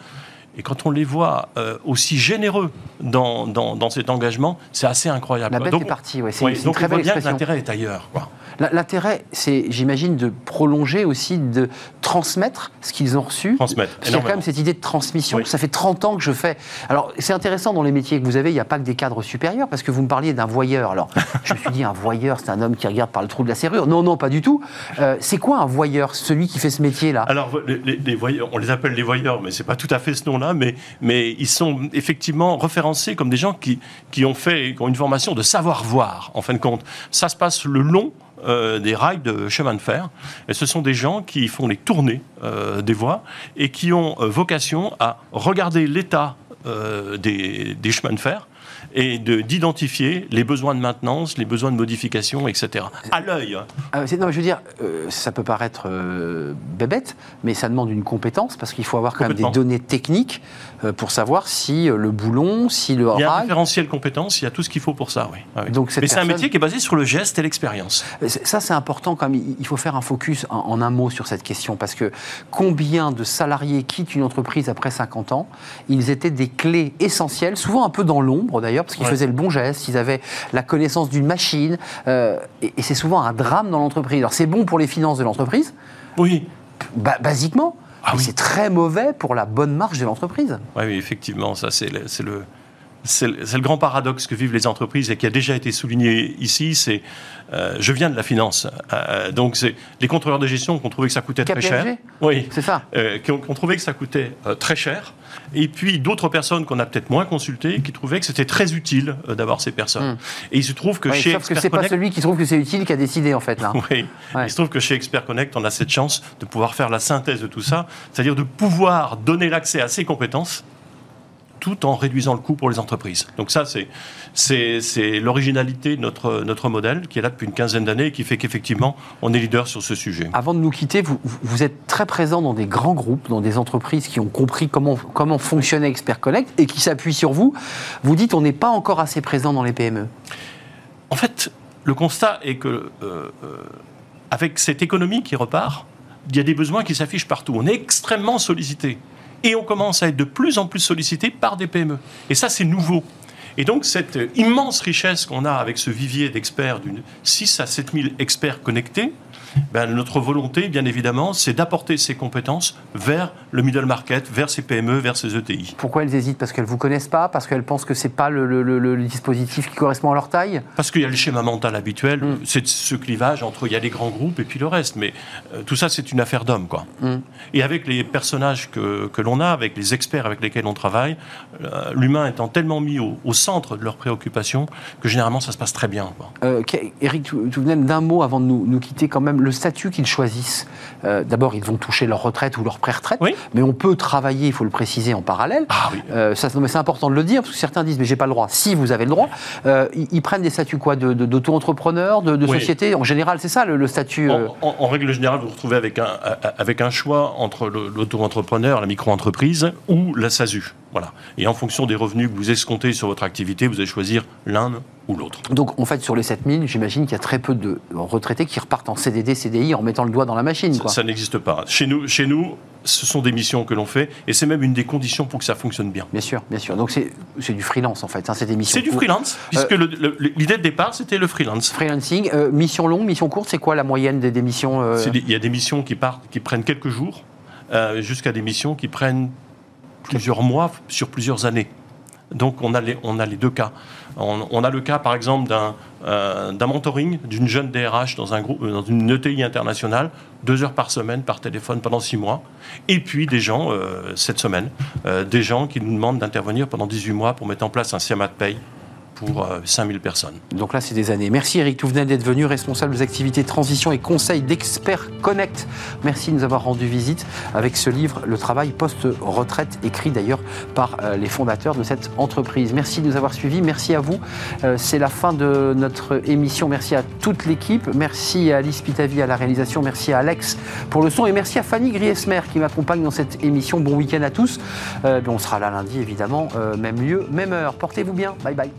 Et quand on les voit euh, aussi généreux dans, dans, cet engagement, c'est assez incroyable. La bête est partie, ouais. c'est une donc très belle bien que l'intérêt est ailleurs. Quoi. L'intérêt, c'est, j'imagine, de prolonger aussi, de transmettre ce qu'ils ont reçu. Transmettre. Il y a quand même cette idée de transmission. Ça fait 30 ans que je fais. Alors, c'est intéressant dans les métiers que vous avez, il n'y a pas que des cadres supérieurs, parce que vous me parliez d'un voyeur. Alors, <laughs> je me suis dit, un voyeur, c'est un homme qui regarde par le trou de la serrure. Non, non, pas du tout. Euh, c'est quoi un voyeur, celui qui fait ce métier-là? Alors, les, voyeurs, on les appelle les voyeurs, mais c'est pas tout à fait ce nom-là, mais, mais ils sont effectivement référencés comme des gens qui, qui ont fait, qui ont une formation de savoir-voir, en fin de compte. Ça se passe le long euh, des rails de chemin de fer. Et ce sont des gens qui font les tournées euh, des voies et qui ont euh, vocation à regarder l'état des, des, chemins de fer et d'identifier les besoins de maintenance, les besoins de modification, etc. À l'œil. Hein. Ah, non, je veux dire, ça peut paraître bébête, mais ça demande une compétence parce qu'il faut avoir quand même des données techniques euh, pour savoir si euh, le boulon, si le Il y a un référentiel compétence, il y a tout ce qu'il faut pour ça, oui. Ah Donc, Mais c'est un métier qui est basé sur le geste et l'expérience. Euh, ça, c'est important quand même. Il faut faire un focus en, un mot sur cette question parce que combien de salariés quittent une entreprise après 50 ans? Ils étaient des clés essentielles, souvent un peu dans l'ombre d'ailleurs, parce qu'ils faisaient le bon geste, ils avaient la connaissance d'une machine, et, c'est souvent un drame dans l'entreprise. Alors c'est bon pour les finances de l'entreprise? Oui. basiquement. Ah c'est très mauvais pour la bonne marche de l'entreprise. Oui, effectivement, ça c'est le, le c'est le, grand paradoxe que vivent les entreprises et qui a déjà été souligné ici. C'est, euh, je viens de la finance, euh, donc c'est les contrôleurs de gestion qui ont trouvé que ça coûtait très cher. Oui, c'est ça. Euh, qui, ont, trouvé que ça coûtait très cher. Et puis d'autres personnes qu'on a peut-être moins consultées qui trouvaient que c'était très utile d'avoir ces personnes. Hmm. Et il se trouve que chez sauf que c'est pas celui qui trouve que c'est utile qui a décidé en fait là. <laughs> Oui. Il se trouve que chez Expert Connect, on a cette chance de pouvoir faire la synthèse de tout ça, c'est-à-dire de pouvoir donner l'accès à ces compétences tout en réduisant le coût pour les entreprises. Donc ça, c'est l'originalité de notre, notre modèle qui est là depuis une quinzaine d'années et qui fait qu'effectivement, on est leader sur ce sujet. Avant de nous quitter, vous, vous, êtes très présent dans des grands groupes, dans des entreprises qui ont compris comment, comment fonctionnait Expert Connect et qui s'appuient sur vous. Vous dites on n'est pas encore assez présent dans les PME. En fait, le constat est que euh, euh, avec cette économie qui repart, il y a des besoins qui s'affichent partout. On est extrêmement sollicité et on commence à être de plus en plus sollicité par des PME. Et ça, c'est nouveau. Et donc, cette immense richesse qu'on a avec ce vivier d'experts, d'une 6 à 7 000 experts connectés, <laughs> ben, notre volonté, bien évidemment, c'est d'apporter ces compétences vers le middle market, vers ces PME, vers ces ETI. Pourquoi elles hésitent? Parce qu'elles ne vous connaissent pas? Parce qu'elles pensent que ce n'est pas le, dispositif qui correspond à leur taille? Parce qu'il y a le schéma mental habituel, mm. c'est ce clivage entre il y a les grands groupes et puis le reste. Mais euh, tout ça, c'est une affaire d'hommes. quoi. Mm. Et avec les personnages que, que l'on a, avec les experts avec lesquels on travaille, euh, l'humain étant tellement mis au, centre de leurs préoccupations que généralement, ça se passe très bien. Quoi. Euh, Eric, tout d'un mot avant de nous, nous quitter quand même le statut qu'ils choisissent, euh, d'abord, ils vont toucher leur retraite ou leur pré-retraite, mais on peut travailler, il faut le préciser, en parallèle. Ah, oui. Euh, ça, c'est important de le dire, parce que certains disent, mais j'ai pas le droit. Si, vous avez le droit. Euh, ils, prennent des statuts quoi D'auto-entrepreneur, de, de, société En général, c'est ça le, statut en, règle générale, vous vous retrouvez avec un, avec un choix entre l'auto-entrepreneur, la micro-entreprise ou la SASU. Voilà. Et en fonction des revenus que vous escomptez sur votre activité, vous allez choisir l'un ou l'autre. Donc, en fait, sur les 7000, j'imagine qu'il y a très peu de retraités qui repartent en CDD, CDI en mettant le doigt dans la machine. Ça, n'existe pas. Chez nous, chez nous, ce sont des missions que l'on fait et c'est même une des conditions pour que ça fonctionne bien. Bien sûr, bien sûr. Donc, c'est du freelance, en fait, hein, c'est des missions. C'est du freelance, puisque euh, l'idée de départ, c'était le freelance. Freelancing. Euh, mission longue, mission courte, c'est quoi la moyenne des, missions euh Il y a des missions qui, partent, qui prennent quelques jours, jusqu'à des missions qui prennent plusieurs mois sur plusieurs années. Donc on a les, on a les deux cas. On, a le cas par exemple d'un euh, mentoring d'une jeune DRH groupe, dans une ETI internationale, deux heures par semaine par téléphone pendant six mois. Et puis des gens, euh, cette semaine, euh, des gens qui nous demandent d'intervenir pendant 18 mois pour mettre en place un schéma de paye pour 5000 euh, personnes. Donc là, c'est des années. Merci Eric Touvenel d'être venu, responsable des activités transition et conseil d'Experts Connect. Merci de nous avoir rendu visite avec ce livre, Le travail post-retraite, écrit d'ailleurs par euh, les fondateurs de cette entreprise. Merci de nous avoir suivis. Merci à vous. Euh, c'est la fin de notre émission. Merci à toute l'équipe. Merci à Alice Pitavi à la réalisation. Merci à Alex pour le son. Et merci à Fanny Griesmer qui m'accompagne dans cette émission. Bon week-end à tous. on sera là lundi, évidemment. même lieu, même heure. Portez-vous bien. Bye bye.